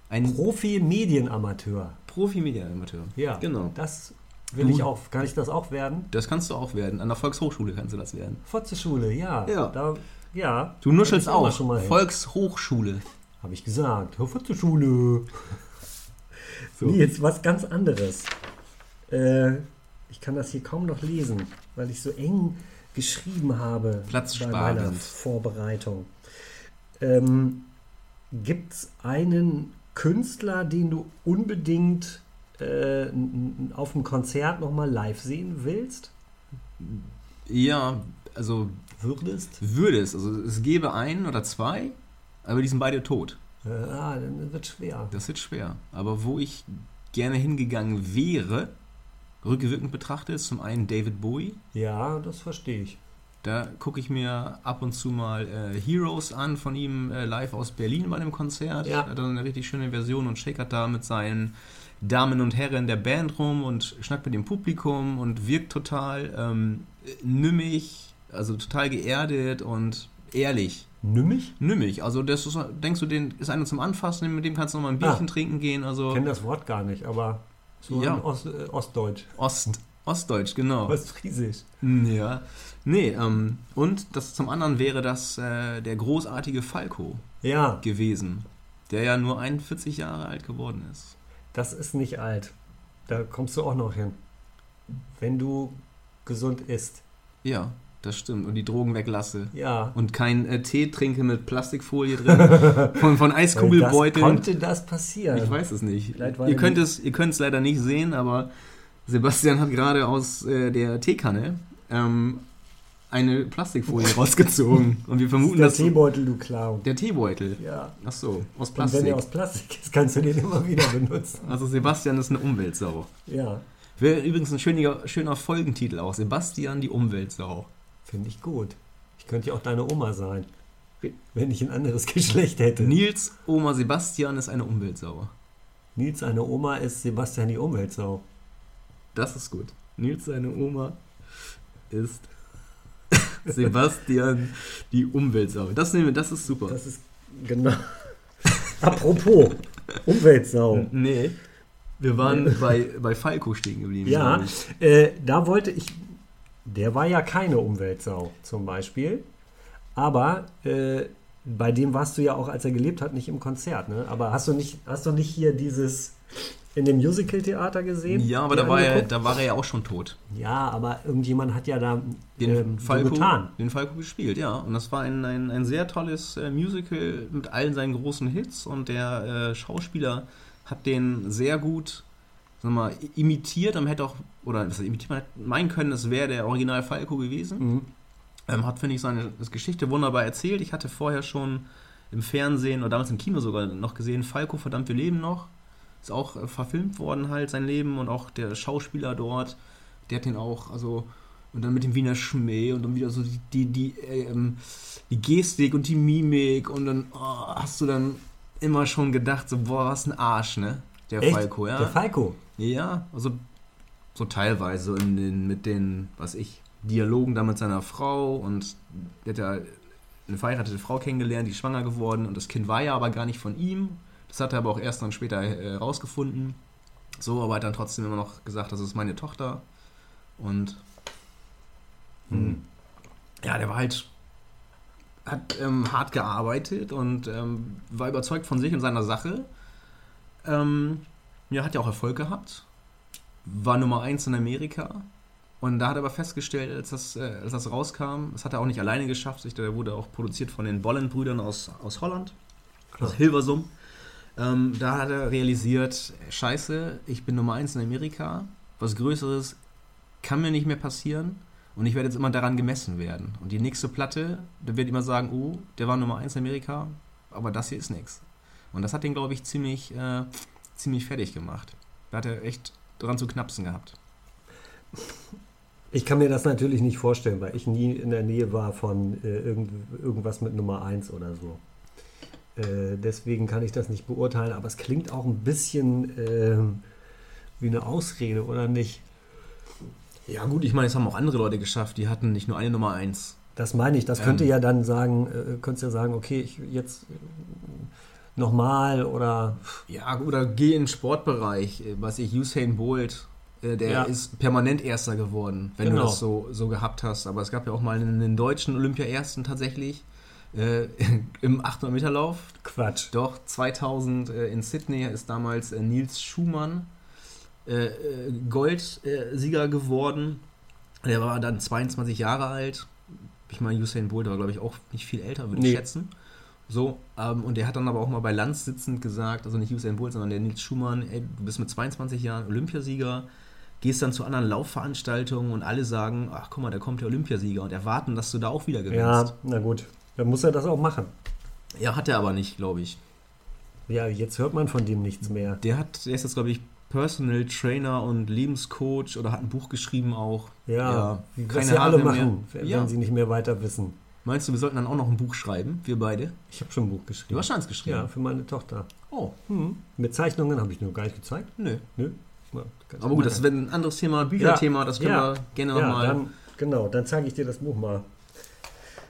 Ein Profi-Medienamateur. Profi, Medienamateur. Ja, Genau. Das will Du- ich auch. Kann ich das auch werden? Das kannst du auch werden. An der Volkshochschule kannst du das werden. Fotze-Schule, ja. Ja. Da, ja. Du nuschelst auch. Schon mal hin. Volkshochschule. Habe ich gesagt. Fotze-Schule. So. Nee, jetzt was ganz anderes. Äh, ich kann das hier kaum noch lesen, weil ich so eng geschrieben habe Platzsparend. bei meiner Vorbereitung. Ähm, Gibt es einen Künstler, den du unbedingt äh, auf dem Konzert nochmal live sehen willst? Ja, also Würdest? würde es. Also es gäbe einen oder zwei, aber die sind beide tot. Ah, dann wird schwer. Das wird schwer. Aber wo ich gerne hingegangen wäre, rückwirkend betrachtet, ist zum einen David Bowie. Ja, das verstehe ich. Da gucke ich mir ab und zu mal äh, Heroes an von ihm äh, live aus Berlin bei einem Konzert. Ja. Er hat dann eine richtig schöne Version und shakert da mit seinen Damen und Herren der Band rum und schnackt mit dem Publikum und wirkt total ähm, nümmig, also total geerdet und ehrlich. Nümmig? Nümmig, also das ist, denkst du, den ist einer zum Anfassen, mit dem kannst du noch mal ein Bierchen Ah. trinken gehen, also Ich kenne das Wort gar nicht, aber so Ja. Ost, äh, Ostdeutsch. Ost, Ostdeutsch, genau. Ostfriesisch. Ja. Nee, ähm, und das zum anderen wäre das äh, der großartige Falco Ja, gewesen, der ja nur 41 Jahre alt geworden ist. das ist nicht alt. Da kommst du auch noch hin. Wenn du gesund isst. Ja, das stimmt. Und die Drogen weglasse. Ja. Und kein äh, Tee trinke mit Plastikfolie drin. von, von Eiskugelbeuteln. Das konnte das passieren. Ich weiß es nicht. Ihr der- könnt es, ihr könnt es leider nicht sehen, aber Sebastian hat gerade aus äh, der Teekanne ähm, eine Plastikfolie rausgezogen. Und wir vermuten, der dass Teebeutel, du Clown. der Teebeutel. Ja. Ach so, aus Und wenn Plastik. der aus Plastik ist, kannst du den immer wieder benutzen. Also Sebastian ist eine Umweltsau. Ja, Wäre übrigens ein schöner, schöner Folgentitel auch. Sebastian die Umweltsau. Finde ich gut. Ich könnte ja auch deine Oma sein, wenn ich ein anderes Geschlecht hätte. Nils Oma Sebastian ist eine Umweltsau. Nils, eine Oma ist Sebastian die Umweltsau. Das ist gut. Nils seine Oma ist Sebastian die Umweltsau. Das nehmen wir, das ist super. Das ist genau. Apropos Umweltsau. nee. Wir waren bei, bei Falco stehen geblieben. Ja, äh, da wollte ich. Der war ja keine Umweltsau zum Beispiel. Aber äh, bei dem warst du ja auch, als er gelebt hat, nicht im Konzert. Ne? Aber hast du nicht, hast du nicht hier dieses in dem Musical-Theater gesehen? Ja, aber da war, er, da war er ja auch schon tot. Ja, aber irgendjemand hat ja da Den, ähm, so Falco, getan. den Falco gespielt, ja. Und das war ein, ein, ein sehr tolles äh, Musical mit allen seinen großen Hits und der äh, Schauspieler hat den sehr gut sag mal, imitiert. Man hätte auch, oder was heißt imitiert, man hätte meinen können, es wäre der Original Falco gewesen. Mhm. Ähm, hat, finde ich, seine Geschichte wunderbar erzählt. Ich hatte vorher schon im Fernsehen oder damals im Kino sogar noch gesehen, Falco, verdammt, wir leben noch. Ist auch äh, verfilmt worden halt, sein Leben und auch der Schauspieler dort, der hat den auch, also, und dann mit dem Wiener Schmäh und dann wieder so die, die, die, ähm, die Gestik und die Mimik und dann oh, hast du dann immer schon gedacht, so, boah, was ein Arsch, ne? Der Echt? Falco, ja. Der Falco. Ja, also so teilweise in den, mit den, was ich, Dialogen da mit seiner Frau und der hat ja eine verheiratete Frau kennengelernt, die ist schwanger geworden und das Kind war ja aber gar nicht von ihm. Das hat er aber auch erst dann später äh, rausgefunden. So, aber hat dann trotzdem immer noch gesagt, das ist meine Tochter. Und Mhm. ja, der war halt, hat ähm, hart gearbeitet und ähm, war überzeugt von sich und seiner Sache. Ähm, ja, hat ja auch Erfolg gehabt. War Nummer 1 in Amerika. Und da hat er aber festgestellt, als das, äh, als das rauskam, das hat er auch nicht alleine geschafft. sich- Der wurde auch produziert von den Bolland-Brüdern aus, aus Holland, aus Hilversum. Ähm, da hat er realisiert, scheiße, ich bin Nummer 1 in Amerika. Was Größeres kann mir nicht mehr passieren. Und ich werde jetzt immer daran gemessen werden. Und die nächste Platte, da wird immer sagen, oh, der war Nummer 1 in Amerika, aber das hier ist nichts. Und das hat den, glaube ich, ziemlich, äh, ziemlich fertig gemacht. Da hat er echt dran zu knapsen gehabt. Ich kann mir das natürlich nicht vorstellen, weil ich nie in der Nähe war von äh, irgend, irgendwas mit Nummer 1 oder so. Äh, deswegen kann ich das nicht beurteilen, aber es klingt auch ein bisschen ähm, wie eine Ausrede, oder nicht? Ja gut, ich meine, es haben auch andere Leute geschafft, die hatten nicht nur eine Nummer 1. Das meine ich. Das könnte Ähm. ja dann sagen, äh, könntest ja sagen, okay, ich jetzt äh, nochmal oder Ja, oder geh in den Sportbereich, äh, was ich, Usain Bolt, äh, der Ja. ist permanent Erster geworden, wenn Genau. du das so, so gehabt hast. Aber es gab ja auch mal einen, deutschen Olympia-Ersten tatsächlich äh, im 800-Meter-Lauf. Quatsch. Doch, 2000 äh, in Sydney ist damals äh, Nils Schumann äh, äh, Goldsieger geworden. Der war dann 22 Jahre alt. Ich meine, Usain Bolt war, glaube ich, auch nicht viel älter, würde Nee. ich schätzen. So, ähm, und der hat dann aber auch mal bei Lanz sitzend gesagt, also nicht Usain Bolt, sondern der Nils Schumann, ey, du bist mit 22 Jahren Olympiasieger, gehst dann zu anderen Laufveranstaltungen und alle sagen, ach guck mal, da kommt der Olympiasieger und erwarten, dass du da auch wieder gewinnst. Ja, na gut. Dann muss er das auch machen. Ja, hat er aber nicht, glaube ich. Ja, jetzt hört man von dem nichts mehr. Der hat, der ist jetzt, glaube ich, Personal Trainer und Lebenscoach oder hat ein Buch geschrieben auch. Ja, wie keine was sie alle Haare mehr. machen, wenn Ja. sie nicht mehr weiter wissen. Meinst du, wir sollten dann auch noch ein Buch schreiben, wir beide? Ich habe schon ein Buch geschrieben. Du hast schon eins geschrieben. Ja, für meine Tochter. Oh, Hm. Mit Zeichnungen habe ich nur gar nicht gezeigt. nö. Nö. Ja, ganz Aber gut, das wäre ein anderes Thema, Bücherthema, das können Ja. wir gerne ja, nochmal. dann, genau, dann zeige ich dir das Buch mal.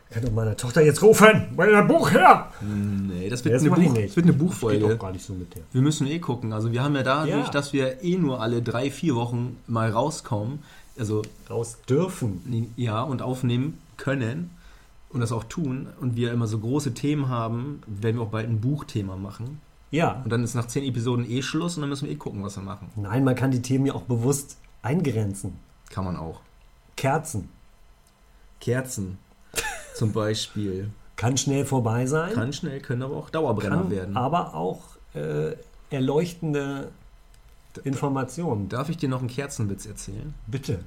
Kann doch meine Tochter jetzt rufen, weil ein Buch her! Nee, das wird, Das eine, ich Buch, das wird eine Geht Buchfolge. auch gar nicht so mit der. Wir müssen eh gucken. Also wir haben ja dadurch, Ja. dass wir eh nur alle drei, vier Wochen mal rauskommen, also Raus dürfen. ja, und aufnehmen können und das auch tun und wir immer so große Themen haben, werden wir auch bald ein Buchthema machen. Ja. Und dann ist nach zehn Episoden eh Schluss und dann müssen wir eh gucken, was wir machen. Nein, man kann die Themen ja auch bewusst eingrenzen. Kann man auch. Kerzen. Kerzen zum Beispiel. Kann schnell vorbei sein. Kann schnell, können aber auch Dauerbrenner kann werden. aber auch äh, erleuchtende Informationen. Darf ich dir noch einen Kerzenwitz erzählen? Bitte.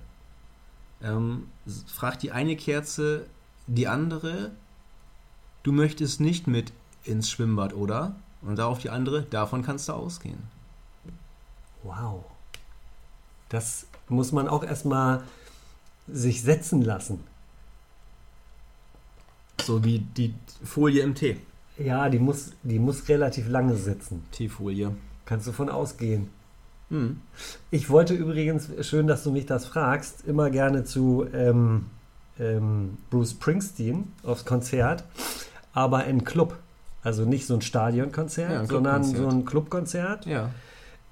Ähm, fragt die eine Kerze die andere, du möchtest nicht mit ins Schwimmbad, oder? Und darauf die andere, davon kannst du ausgehen. Wow. Das muss man auch erstmal sich setzen lassen. So wie die Folie im Tee. Ja, die muss, die muss relativ lange sitzen. Teefolie. Kannst du von ausgehen. Hm. Ich wollte übrigens, schön, dass du mich das fragst, immer gerne zu ähm, ähm, Bruce Springsteen aufs Konzert, aber in Club. Also nicht so ein Stadionkonzert, Ja, ein sondern so ein Clubkonzert. Ja.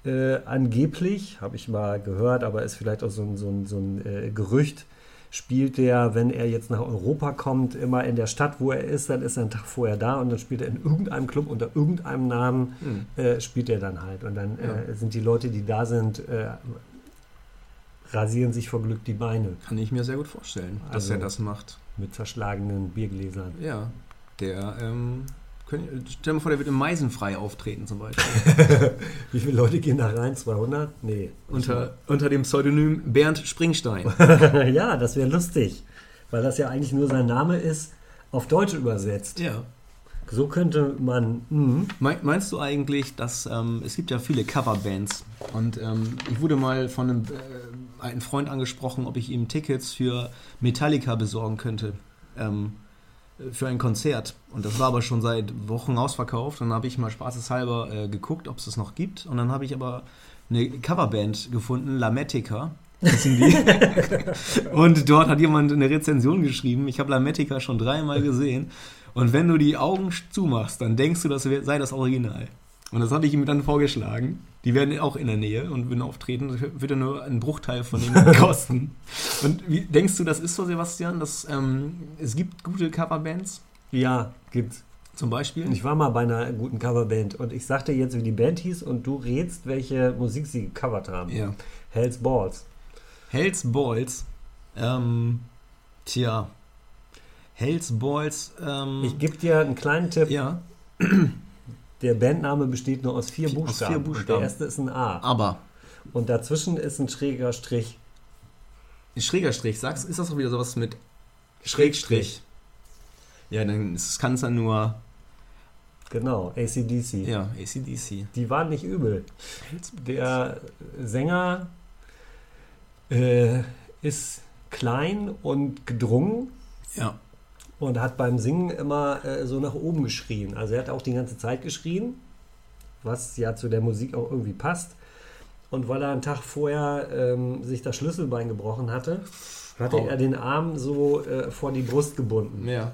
Äh, angeblich, habe ich mal gehört, aber ist vielleicht auch so ein, so ein, so ein äh, Gerücht, spielt der, wenn er jetzt nach Europa kommt, immer in der Stadt, wo er ist, dann ist er einen Tag vorher da und dann spielt er in irgendeinem Club unter irgendeinem Namen, Hm. äh, spielt er dann halt. Und dann Ja. äh, sind die Leute, die da sind, äh, rasieren sich vor Glück die Beine Kann ich mir sehr gut vorstellen, dass Also- er das macht. mit zerschlagenen Biergläsern. Ja. Der, ähm, können, stell dir mal vor, der wird im Meisenfrei auftreten zum Beispiel. Wie viele Leute gehen da rein? 200? Nee. unter, unter dem Pseudonym Bernd Springstein. ja, das wäre lustig, weil das ja eigentlich nur sein Name ist, auf Deutsch übersetzt. ja. So könnte man. Mei- Meinst du eigentlich, dass ähm, es gibt ja viele Coverbands und ähm, ich wurde mal von einem äh, einen Freund angesprochen, ob ich ihm Tickets für Metallica besorgen könnte ähm, für ein Konzert und das war aber schon seit Wochen ausverkauft. Dann habe ich mal spaßeshalber äh, geguckt, ob es das noch gibt und dann habe ich aber eine Coverband gefunden, Lametica. die. und dort hat jemand eine Rezension geschrieben. Ich habe Lametica schon dreimal gesehen. Und wenn du die Augen zumachst, dann denkst du, das sei das Original. Und das hatte ich ihm dann vorgeschlagen. Die werden auch in der Nähe und würden auftreten. Das wird ja nur einen Bruchteil von dem kosten. Und wie denkst du, das ist so, Sebastian? Dass, ähm, es gibt gute Coverbands, Ja, gibt's. zum Beispiel. Ich war mal bei einer guten Coverband und ich sagte jetzt, wie die Band hieß und du rätst, welche Musik sie gecovert haben. Ja. Hells Balls. Hells Balls. Ähm, tja. Hells Balls. Ähm, Ich gebe dir einen kleinen Tipp. ja, Der Bandname besteht nur aus vier Aus vier Buchstaben. Buchstaben. der erste ist ein A. aber. Und dazwischen ist ein schräger Strich. Schräger Strich, sagst ist das doch wieder sowas mit Schrägstrich? Ja, dann kann es dann nur, Genau, ACDC. ja, ACDC. Die waren nicht übel. Der Sänger äh, ist klein und gedrungen Ja, und hat beim Singen immer äh, so nach oben geschrien. Also er hat auch die ganze Zeit geschrien, was ja zu der Musik auch irgendwie passt. Und weil er einen Tag vorher ähm, sich das Schlüsselbein gebrochen hatte, hatte Oh. er den Arm so äh, vor die Brust gebunden ja.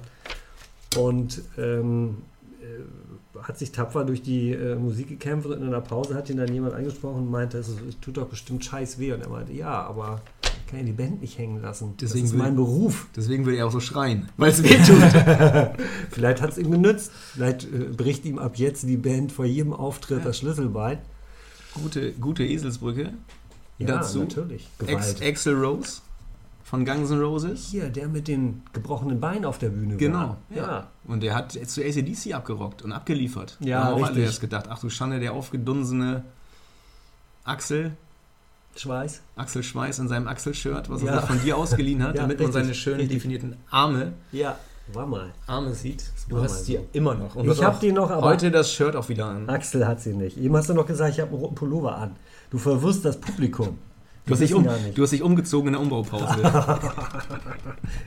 und ähm, äh, hat sich tapfer durch die äh, Musik gekämpft und in einer Pause hat ihn dann jemand angesprochen und meinte, es tut doch bestimmt scheiß weh. Und er meinte, ja, aber kann ja die Band nicht hängen lassen. Deswegen das ist will- mein Beruf. Deswegen würde er auch so schreien, weil es weh tut. Vielleicht hat es ihm genützt. Vielleicht äh, bricht ihm ab jetzt die Band vor jedem Auftritt Ja. das Schlüsselbein. gute, gute Eselsbrücke. Ja, Dazu natürlich. Gewalt. Axel Rose von Guns N' Roses. Hier, der mit den gebrochenen Beinen auf der Bühne Genau, war. ja. Und der hat zu ACDC abgerockt und abgeliefert. Ja, Da haben auch alle richtig. erst gedacht, ach du Schande, der aufgedunsene Axel, Schweiß. Axel Schweiß in seinem Axel-Shirt, was er Ja. von dir ausgeliehen hat, Ja, damit man seine schön definierten Arme, Ja, war mal. Arme sieht. Du hast die so. immer noch. Und Ich du hast hab auch die noch, aber- Heute das Shirt auch wieder an. Axel hat sie nicht. Eben hast du noch gesagt, ich habe einen roten Pullover an. Du verwirrst das Publikum. Du hast, um, du hast dich umgezogen in der Umbaupause,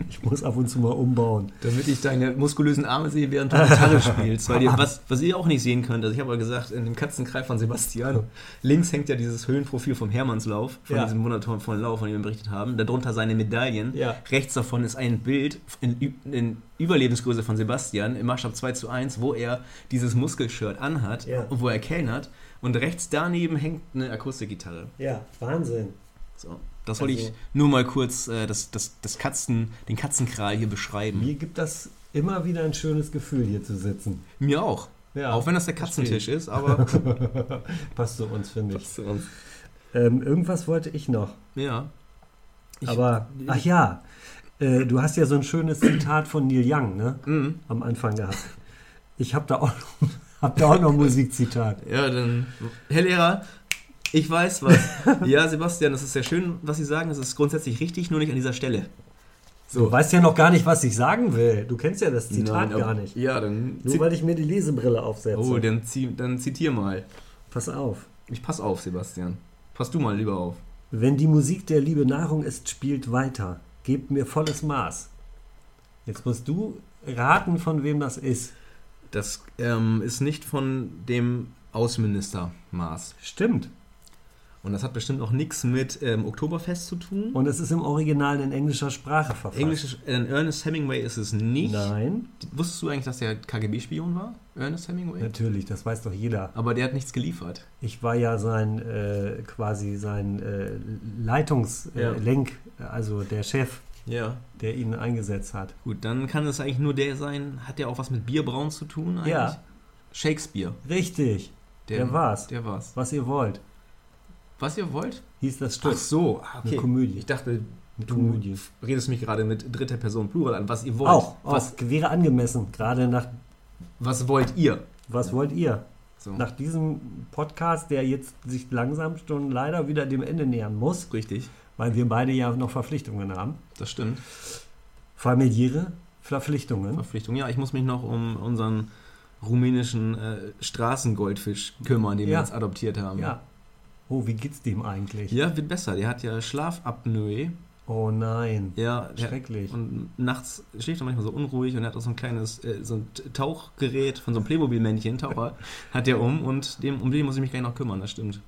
Ich muss ab und zu mal umbauen. damit ich deine muskulösen Arme sehe, während du Gitarre spielst. Weil ihr, was, was ihr auch nicht sehen könnt, also ich habe ja gesagt, in dem Katzenkreis von Sebastian, links hängt ja dieses Höhenprofil vom Hermannslauf, von Ja. diesem wundervollen Lauf, von dem wir berichtet haben. Darunter seine Medaillen. Ja. Rechts davon ist ein Bild in, in Überlebensgröße von Sebastian im Maßstab 2 zu 1, wo er dieses Muskelshirt anhat Ja. und wo er kellnert. Und rechts daneben hängt eine Akustikgitarre. Ja, Wahnsinn. So, das wollte Also- ich nur mal kurz äh, das, das, das Katzen, den Katzenkral hier beschreiben. Mir gibt das immer wieder ein schönes Gefühl, hier zu sitzen. Mir auch. Ja, auch wenn das der verstehe Katzentisch ist, aber Passt zu uns, finde ich. zu uns. Ähm, irgendwas wollte ich noch. Ja. Ich- Aber, ach ja, äh, du hast ja so ein schönes Zitat von Neil Young, ne? Mhm. Am Anfang gehabt. Ich habe da, auch noch- hab da auch noch ein Musikzitat. Ja, dann. Herr Lehrer, ich weiß was. ja, Sebastian, das ist sehr schön, was Sie sagen. Das ist grundsätzlich richtig, nur nicht an dieser Stelle. Du weißt ja noch gar nicht, was ich sagen will. Du kennst ja das Zitat Nein, gar nicht. Ja, dann. Nur weil ich mir die Lesebrille aufsetze. oh, dann, dann zitier mal. Pass auf. Ich pass auf, Sebastian. Pass du mal lieber auf. Wenn die Musik der Liebe Nahrung ist, spielt weiter. Gebt mir volles Maß. Jetzt musst du raten, von wem das ist. Das ähm, ist nicht von dem Außenminister Maas. Stimmt. Und das hat bestimmt auch nichts mit ähm, Oktoberfest zu tun. Und es ist im Original in englischer Sprache verfasst. Englisch, äh, Ernest Hemingway ist es nicht. Nein, Wusstest du eigentlich, dass der KGB-Spion war? Ernest Hemingway? natürlich, das weiß doch jeder. Aber der hat nichts geliefert. Ich war ja sein äh, quasi sein äh, Leitungslenk, Ja. äh, Lenk, also der Chef, Ja. der ihn eingesetzt hat. Gut, dann kann es eigentlich nur der sein. Hat der auch was mit Bierbrauen zu tun eigentlich? Ja. Shakespeare. Richtig, der, war's. Der war's. Was ihr wollt, Was ihr wollt? hieß das Stück. Ach so, ah, okay. Eine Komödie. Ich dachte, du Komödie. redest mich gerade mit dritter Person Plural an. Was ihr wollt. Auch, Was, auch, wäre angemessen, gerade nach, was wollt ihr? was wollt ihr? So. Nach diesem Podcast, der jetzt sich langsam schon leider wieder dem Ende nähern muss, Richtig, weil wir beide ja noch Verpflichtungen haben. das stimmt. Familiäre Verpflichtungen. Verpflichtung. Ja, ich muss mich noch um unseren rumänischen äh, Straßengoldfisch kümmern, den wir Ja. jetzt adoptiert haben. Ja. Oh, wie geht's dem eigentlich? Ja, wird besser. Der hat ja Schlafapnoe. Oh nein. Ja, Schrecklich. Und nachts schläft er manchmal so unruhig und er hat auch so ein kleines äh, so ein Tauchgerät von so einem Playmobil-Männchen, Taucher, hat der um und dem, um den muss ich mich gleich noch kümmern, das stimmt.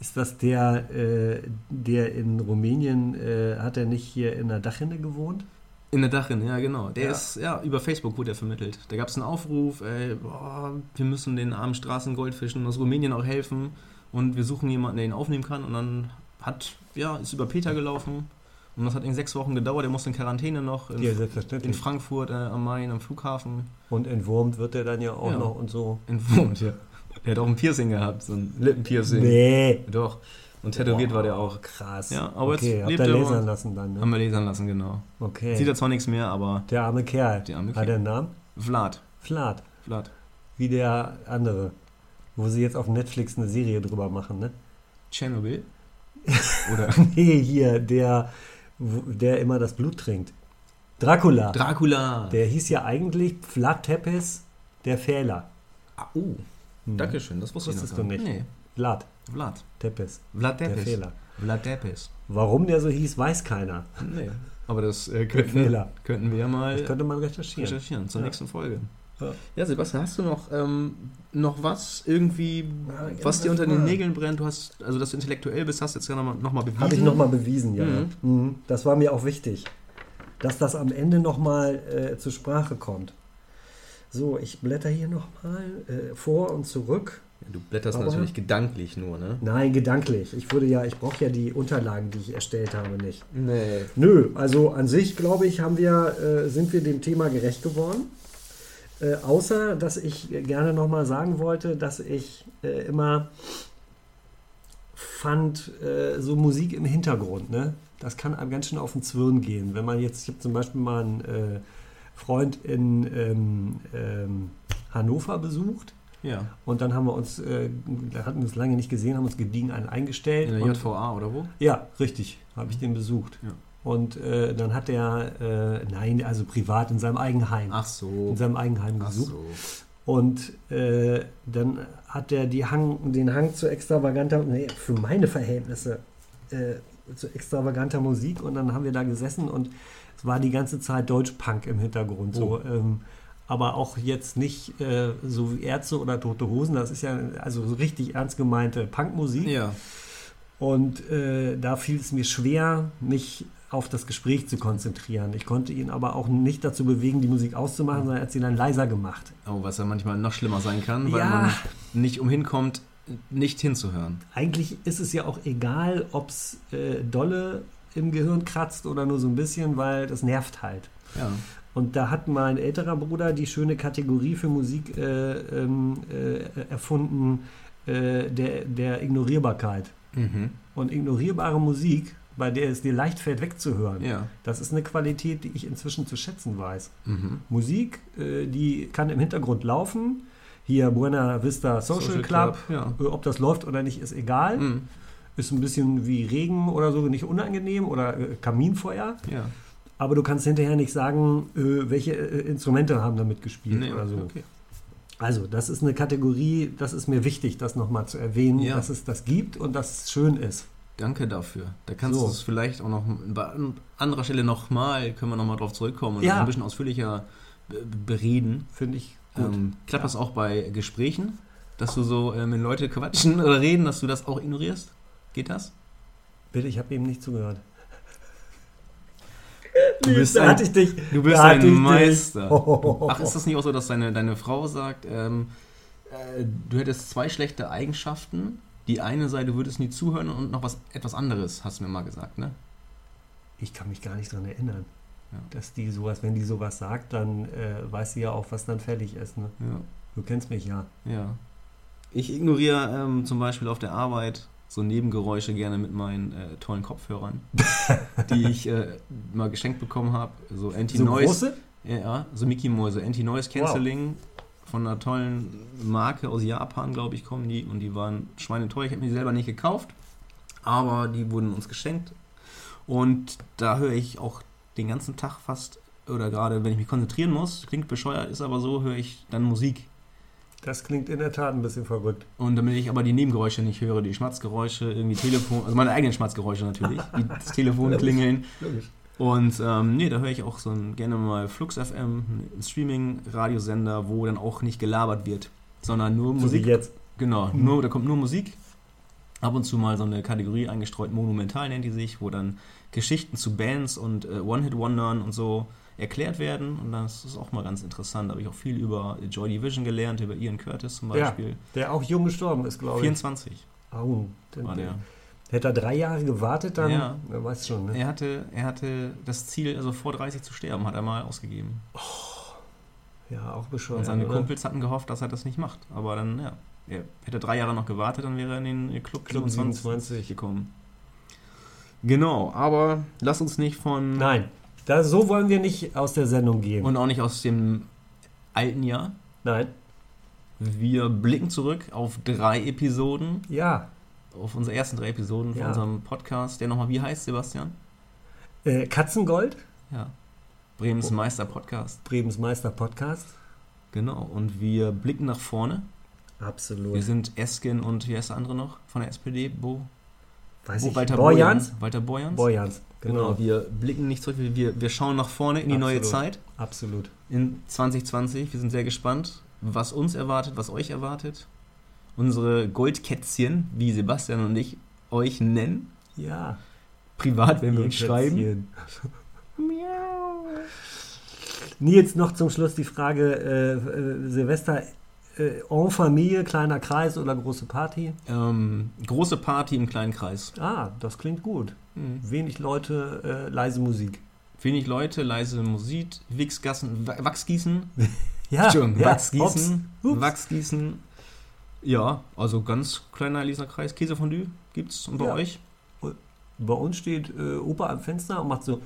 Ist das der, äh, der in Rumänien, äh, hat er nicht hier in der Dachrinne gewohnt? In der Dachrinne, ja genau. Der Ja. ist, ja, über Facebook wurde er vermittelt. Da gab es einen Aufruf, ey, boah, wir müssen den armen Straßengoldfischen aus Rumänien auch helfen und wir suchen jemanden, der ihn aufnehmen kann und dann hat, ja, ist über Peter gelaufen und das hat in sechs Wochen gedauert, der musste in Quarantäne noch in, Ja, in. Frankfurt äh, am Main, am Flughafen. Und entwurmt wird er dann ja auch Ja. noch und so. Entwurmt, ja. Der hat auch ein Piercing gehabt, so ein Lippenpiercing. Nee. Doch. Und tätowiert Boah, war der auch. Krass. Ja, aber jetzt okay, habt lebt er lasern und- lassen dann, Haben ne? wir lasern lassen, genau. Okay. Sieht er zwar nichts mehr, aber Der arme Kerl. Der arme Hat Kerl. er einen Namen? Vlad. Flat. Vlad. Wie der andere. Wo sie jetzt auf Netflix eine Serie drüber machen, ne? Tschernobyl? Oder Nee, hier, der, der immer das Blut trinkt. Dracula. Dracula. der hieß ja eigentlich Vlad Tepes, der Fehler. ah, oh, Hm. Dankeschön, das wusste Wusstest ich noch du gar nicht. Nee, Vlad Vlad. Tepes, Vlad der Tepes. Fehler. Vlad Tepes. Warum der so hieß, weiß keiner. Nee, aber das äh, könnten, könnten wir ja mal Das könnte man recherchieren. recherchieren zur Ja. nächsten Folge. Ja. Ja, Sebastian, hast du noch, ähm, noch was irgendwie, Ja, was dir unter den. Nägeln brennt? Du hast, also dass du intellektuell bist, hast du jetzt ja nochmal noch mal bewiesen. Habe ich nochmal bewiesen, ja. Mhm. Mhm. Das war mir auch wichtig, dass das am Ende nochmal äh, zur Sprache kommt. So, ich blätter hier nochmal äh, vor und zurück. Du blätterst Aber- natürlich gedanklich nur, ne? Nein, gedanklich. Ich würde ja, ich brauche ja die Unterlagen, die ich erstellt habe, nicht. Nee. Nö, also an sich glaube ich, haben wir, äh, sind wir dem Thema gerecht geworden. Äh, außer, dass ich gerne nochmal sagen wollte, dass ich äh, immer fand äh, so Musik im Hintergrund, ne? Das kann einem ganz schön auf den Zwirn gehen. Wenn man jetzt, ich habe zum Beispiel mal einen äh, Freund in ähm, ähm, Hannover besucht. Ja. Und dann haben wir uns, äh, da hatten wir uns lange nicht gesehen, haben uns gediegen einen eingestellt. In der JVA oder wo? ja, richtig, habe ich den besucht. Ja. Und äh, dann hat er, äh, nein, also privat in seinem Eigenheim, Ach so. in seinem Eigenheim Ach gesucht. so. Und äh, dann hat er die Hang, den Hang zu extravaganter, nee, für meine Verhältnisse, äh, zu extravaganter Musik. Und dann haben wir da gesessen und es war die ganze Zeit Deutschpunk im Hintergrund. So, ähm, aber auch jetzt nicht äh, so wie Ärzte oder Tote Hosen. Das ist ja also so richtig ernst gemeinte Punkmusik. Ja. Und äh, da fiel es mir schwer, mich auf das Gespräch zu konzentrieren. Ich konnte ihn aber auch nicht dazu bewegen, die Musik auszumachen, sondern er hat sie dann leiser gemacht. Oh, was ja manchmal noch schlimmer sein kann, weil Ja. man nicht umhin kommt, nicht hinzuhören. Eigentlich ist es ja auch egal, ob es äh, dolle im Gehirn kratzt oder nur so ein bisschen, weil das nervt halt. Ja. Und da hat mein älterer Bruder die schöne Kategorie für Musik äh, ähm, äh, erfunden, äh, der, der Ignorierbarkeit. Mhm. Und ignorierbare Musik, bei der es dir leicht fällt wegzuhören, Ja. das ist eine Qualität, die ich inzwischen zu schätzen weiß. Mhm. Musik, äh, die kann im Hintergrund laufen. Hier Buena Vista Social, Social Club. Club, ja. Äh, Ob das läuft oder nicht, ist egal. Mhm. Ist ein bisschen wie Regen oder so, nicht unangenehm oder äh, Kaminfeuer. Ja. Aber du kannst hinterher nicht sagen, äh, welche äh, Instrumente haben damit gespielt Nee, oder so. okay. Also, das ist eine Kategorie, das ist mir wichtig, das nochmal zu erwähnen, Ja. dass es das gibt und dass es schön ist. Danke dafür. Da kannst So. du es vielleicht auch noch bei anderer Stelle nochmal, können wir nochmal drauf zurückkommen und Ja. ein bisschen ausführlicher be- bereden. Finde ich gut. Ähm, klappt das auch bei Gesprächen, dass du so äh, mit Leuten quatschen oder reden, dass du das auch ignorierst? Geht das? Bitte, ich habe eben nicht zugehört. Du bist ein- ich dich. Du bist ein dich. Meister. Oh. Ach, ist das nicht auch so, dass deine, deine Frau sagt, ähm, äh, du hättest zwei schlechte Eigenschaften? Die eine sei, du würdest nie zuhören und noch was etwas anderes, hast du mir mal gesagt, ne? Ich kann mich gar nicht daran erinnern, Ja. dass die sowas, wenn die sowas sagt, dann äh, weiß sie ja auch, was dann fertig ist. Ne? Ja. Du kennst mich ja. ja. Ich ignoriere ähm, zum Beispiel auf der Arbeit so Nebengeräusche gerne mit meinen äh, tollen Kopfhörern, die ich äh, mal geschenkt bekommen habe. So So Anti-Noise. große? Ja, so Mickey Mäuse, Anti-Noise Cancelling von einer tollen Marke aus Japan, glaube ich, kommen die und die waren schweineteuer. Ich habe mir die selber nicht gekauft, aber die wurden uns geschenkt und da höre ich auch den ganzen Tag fast oder gerade wenn ich mich konzentrieren muss, klingt bescheuert, ist aber so, höre ich dann Musik. Das klingt in der Tat ein bisschen verrückt. Und damit ich aber die Nebengeräusche nicht höre, die Schmatzgeräusche, irgendwie Telefon, also meine eigenen Schmatzgeräusche natürlich, die das Telefon klingeln, Logisch. Und ähm, nee, da höre ich auch so ein, gerne mal Flux FM, einen Streaming-Radiosender, wo dann auch nicht gelabert wird, sondern nur So wie Musik. jetzt. Genau, nur, da kommt nur Musik. Ab und zu mal so eine Kategorie eingestreut, Monumental nennt die sich, wo dann Geschichten zu Bands und äh, One-Hit-Wondern und so erklärt werden. Und das ist auch mal ganz interessant. Da habe ich auch viel über Joy Division gelernt, über Ian Curtis zum Ja. Beispiel. Der auch jung gestorben ist, glaube ich. 24 Oh, den, war der. Hätte er drei Jahre gewartet, dann, Ja. wer weiß schon. Ne? Er hatte, er hatte das Ziel, also vor 30 zu sterben, hat er mal ausgegeben. Ja, auch bescheuert. Und seine oder? Kumpels hatten gehofft, dass er das nicht macht. Aber dann, ja, er hätte drei Jahre noch gewartet, dann wäre er in den Club, Club 27, 27. gekommen. Genau, aber lass uns nicht von. Nein, da, so wollen wir nicht aus der Sendung gehen. Und auch nicht aus dem alten Jahr. Nein, Wir blicken zurück auf drei Episoden, ja. Auf unsere ersten drei Episoden von Ja. unserem Podcast, der nochmal wie heißt, Sebastian? Äh, Katzengold, Ja. Bremens Oh. Meister Podcast. Bremens Meister Podcast. Genau. Und wir blicken nach vorne. Absolut. Wir sind Esken und wie heißt der andere noch von der SPD? Bo? Weiß Bo ich, Walter Borjans? Borjans. Walter Borjans. Borjans, Genau. genau. wir blicken nicht zurück, wir, wir schauen nach vorne in die neue Absolut. Zeit. Absolut. In 2020. Wir sind sehr gespannt, was uns erwartet, was euch erwartet. Unsere Goldkätzchen, wie Sebastian und ich euch nennen. Ja. Privat, wenn wir uns schreiben. Kätzchen. Nils, noch zum Schluss die Frage: äh, äh, Silvester äh, en Familie, kleiner Kreis oder große Party? Ähm, große Party im kleinen Kreis. Ah, das klingt gut. Mhm. Wenig Leute, äh, leise Musik. Wenig Leute, leise Musik, Wichsgassen, Wa- Wachsgießen. Ja, Entschuldigung, ja, Wachsgießen. ups, ups. Wachsgießen. Ja, also ganz kleiner Leserkreis. Käsefondue gibt's und bei Ja. euch? Bei uns steht äh, Opa am Fenster und macht so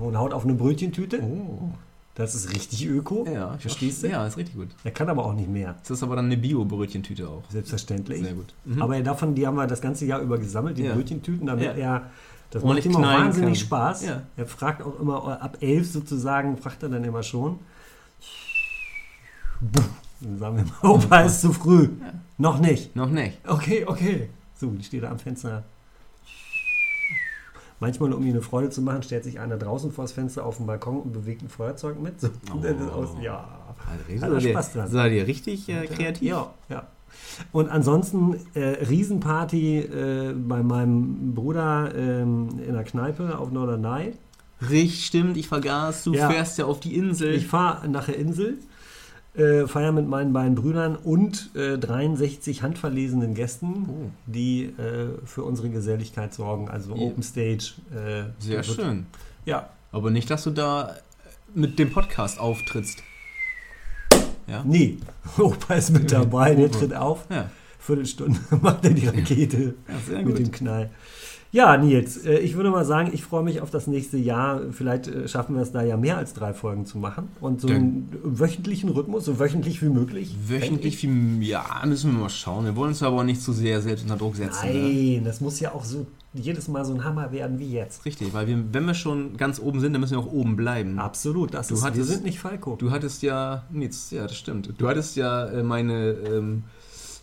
und haut auf eine Brötchentüte. Oh. Das ist richtig öko. Ja, Verstehst du? Ja, ist richtig gut. Er kann aber auch nicht mehr. Das ist aber dann eine Bio-Brötchentüte auch. Selbstverständlich. Sehr gut. Mhm. Aber davon, die haben wir das ganze Jahr über gesammelt, die Ja. Brötchentüten, damit Ja. er, das Ordentlich macht ihm auch wahnsinnig kann. Spaß. Ja. Er fragt auch immer, ab elf sozusagen, fragt er dann immer schon. Dann sagen wir mal, Opa ist zu früh. Ja. Noch nicht. Noch nicht. Okay, okay. So, die steht da am Fenster. Manchmal, um ihm eine Freude zu machen, stellt sich einer draußen vor das Fenster auf dem Balkon und bewegt ein Feuerzeug mit. So, Oh. aus, ja. Also, Hat er seid ihr- Spaß dran. Seid ihr richtig äh, kreativ? Ja, ja. Und ansonsten äh, Riesenparty äh, bei meinem Bruder ähm, in der Kneipe auf Norderney. Richtig, stimmt. Ich vergaß. Du Ja. fährst ja auf die Insel. Ich fahre nach der Insel, äh, feiere mit meinen beiden Brüdern und äh, 63 handverlesenen Gästen, Oh. die äh, für unsere Geselligkeit sorgen. Also Ja. Open Stage. Äh, Sehr schön. Ja, Aber nicht, dass du da mit dem Podcast auftrittst. Ja? nee. Opa ist mit dabei, der tritt auf. Ja. Viertelstunde macht er die Rakete. ja mit gut. dem Knall. Ja, Nils, äh, ich würde mal sagen, ich freue mich auf das nächste Jahr. Vielleicht äh, schaffen wir es da ja mehr als drei Folgen zu machen. Und so einen wöchentlichen Rhythmus, so wöchentlich wie möglich. Wöchentlich, wie, ja, müssen wir mal schauen. Wir wollen uns aber auch nicht zu sehr selbst unter Druck setzen. Ne? Nein, das muss ja auch so jedes Mal so ein Hammer werden wie jetzt. Richtig, weil wir, wenn wir schon ganz oben sind, dann müssen wir auch oben bleiben. Absolut, das Du ist, wir hattest- sind nicht Falco. Du hattest ja, das- ja, das stimmt. Du hattest ja äh, meine, ähm,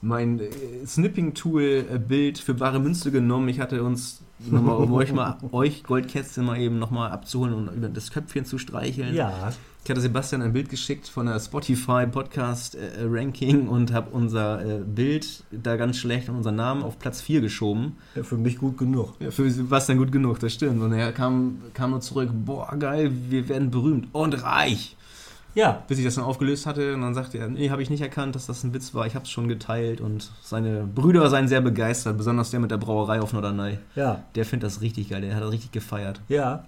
mein äh, Snipping-Tool-Bild für bare Münze genommen. Ich hatte uns nochmal, um euch mal, euch Goldkästchen mal eben nochmal abzuholen und über das Köpfchen zu streicheln. ja, Ich hatte Sebastian ein Bild geschickt von der Spotify Podcast äh, Ranking und habe unser äh, Bild da ganz schlecht und unseren Namen auf Platz 4 geschoben. für mich gut genug. Ja, für Sebastian gut genug, das stimmt. Und er kam, kam nur zurück, boah, geil, wir werden berühmt und reich. Ja, Bis ich das dann aufgelöst hatte und dann sagte er, nee, habe ich nicht erkannt, dass das ein Witz war. Ich habe es schon geteilt und seine Brüder seien sehr begeistert, besonders der mit der Brauerei auf Norderney. ja, Der findet das richtig geil, der hat das richtig gefeiert. ja.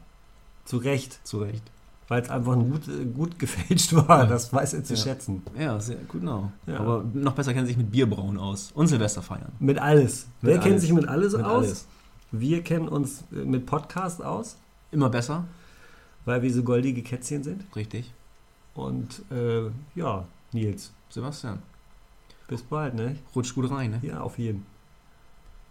Zu Recht, Zu Recht. weil es einfach gut, äh, gut gefälscht war. Das weiß er zu Ja. schätzen. Ja, sehr gut, genau. Ja. Aber noch besser kennt er sich mit Bierbrauen aus und Silvester feiern. Mit alles. Mit Wer kennt alles. sich mit alles Mit aus? alles. Wir kennen uns äh, mit Podcast aus, Immer besser, weil wir so goldige Kätzchen sind. richtig. Und äh, ja, Nils, Sebastian, bis bald, ne? rutsch gut rein, ne? Ja, auf jeden.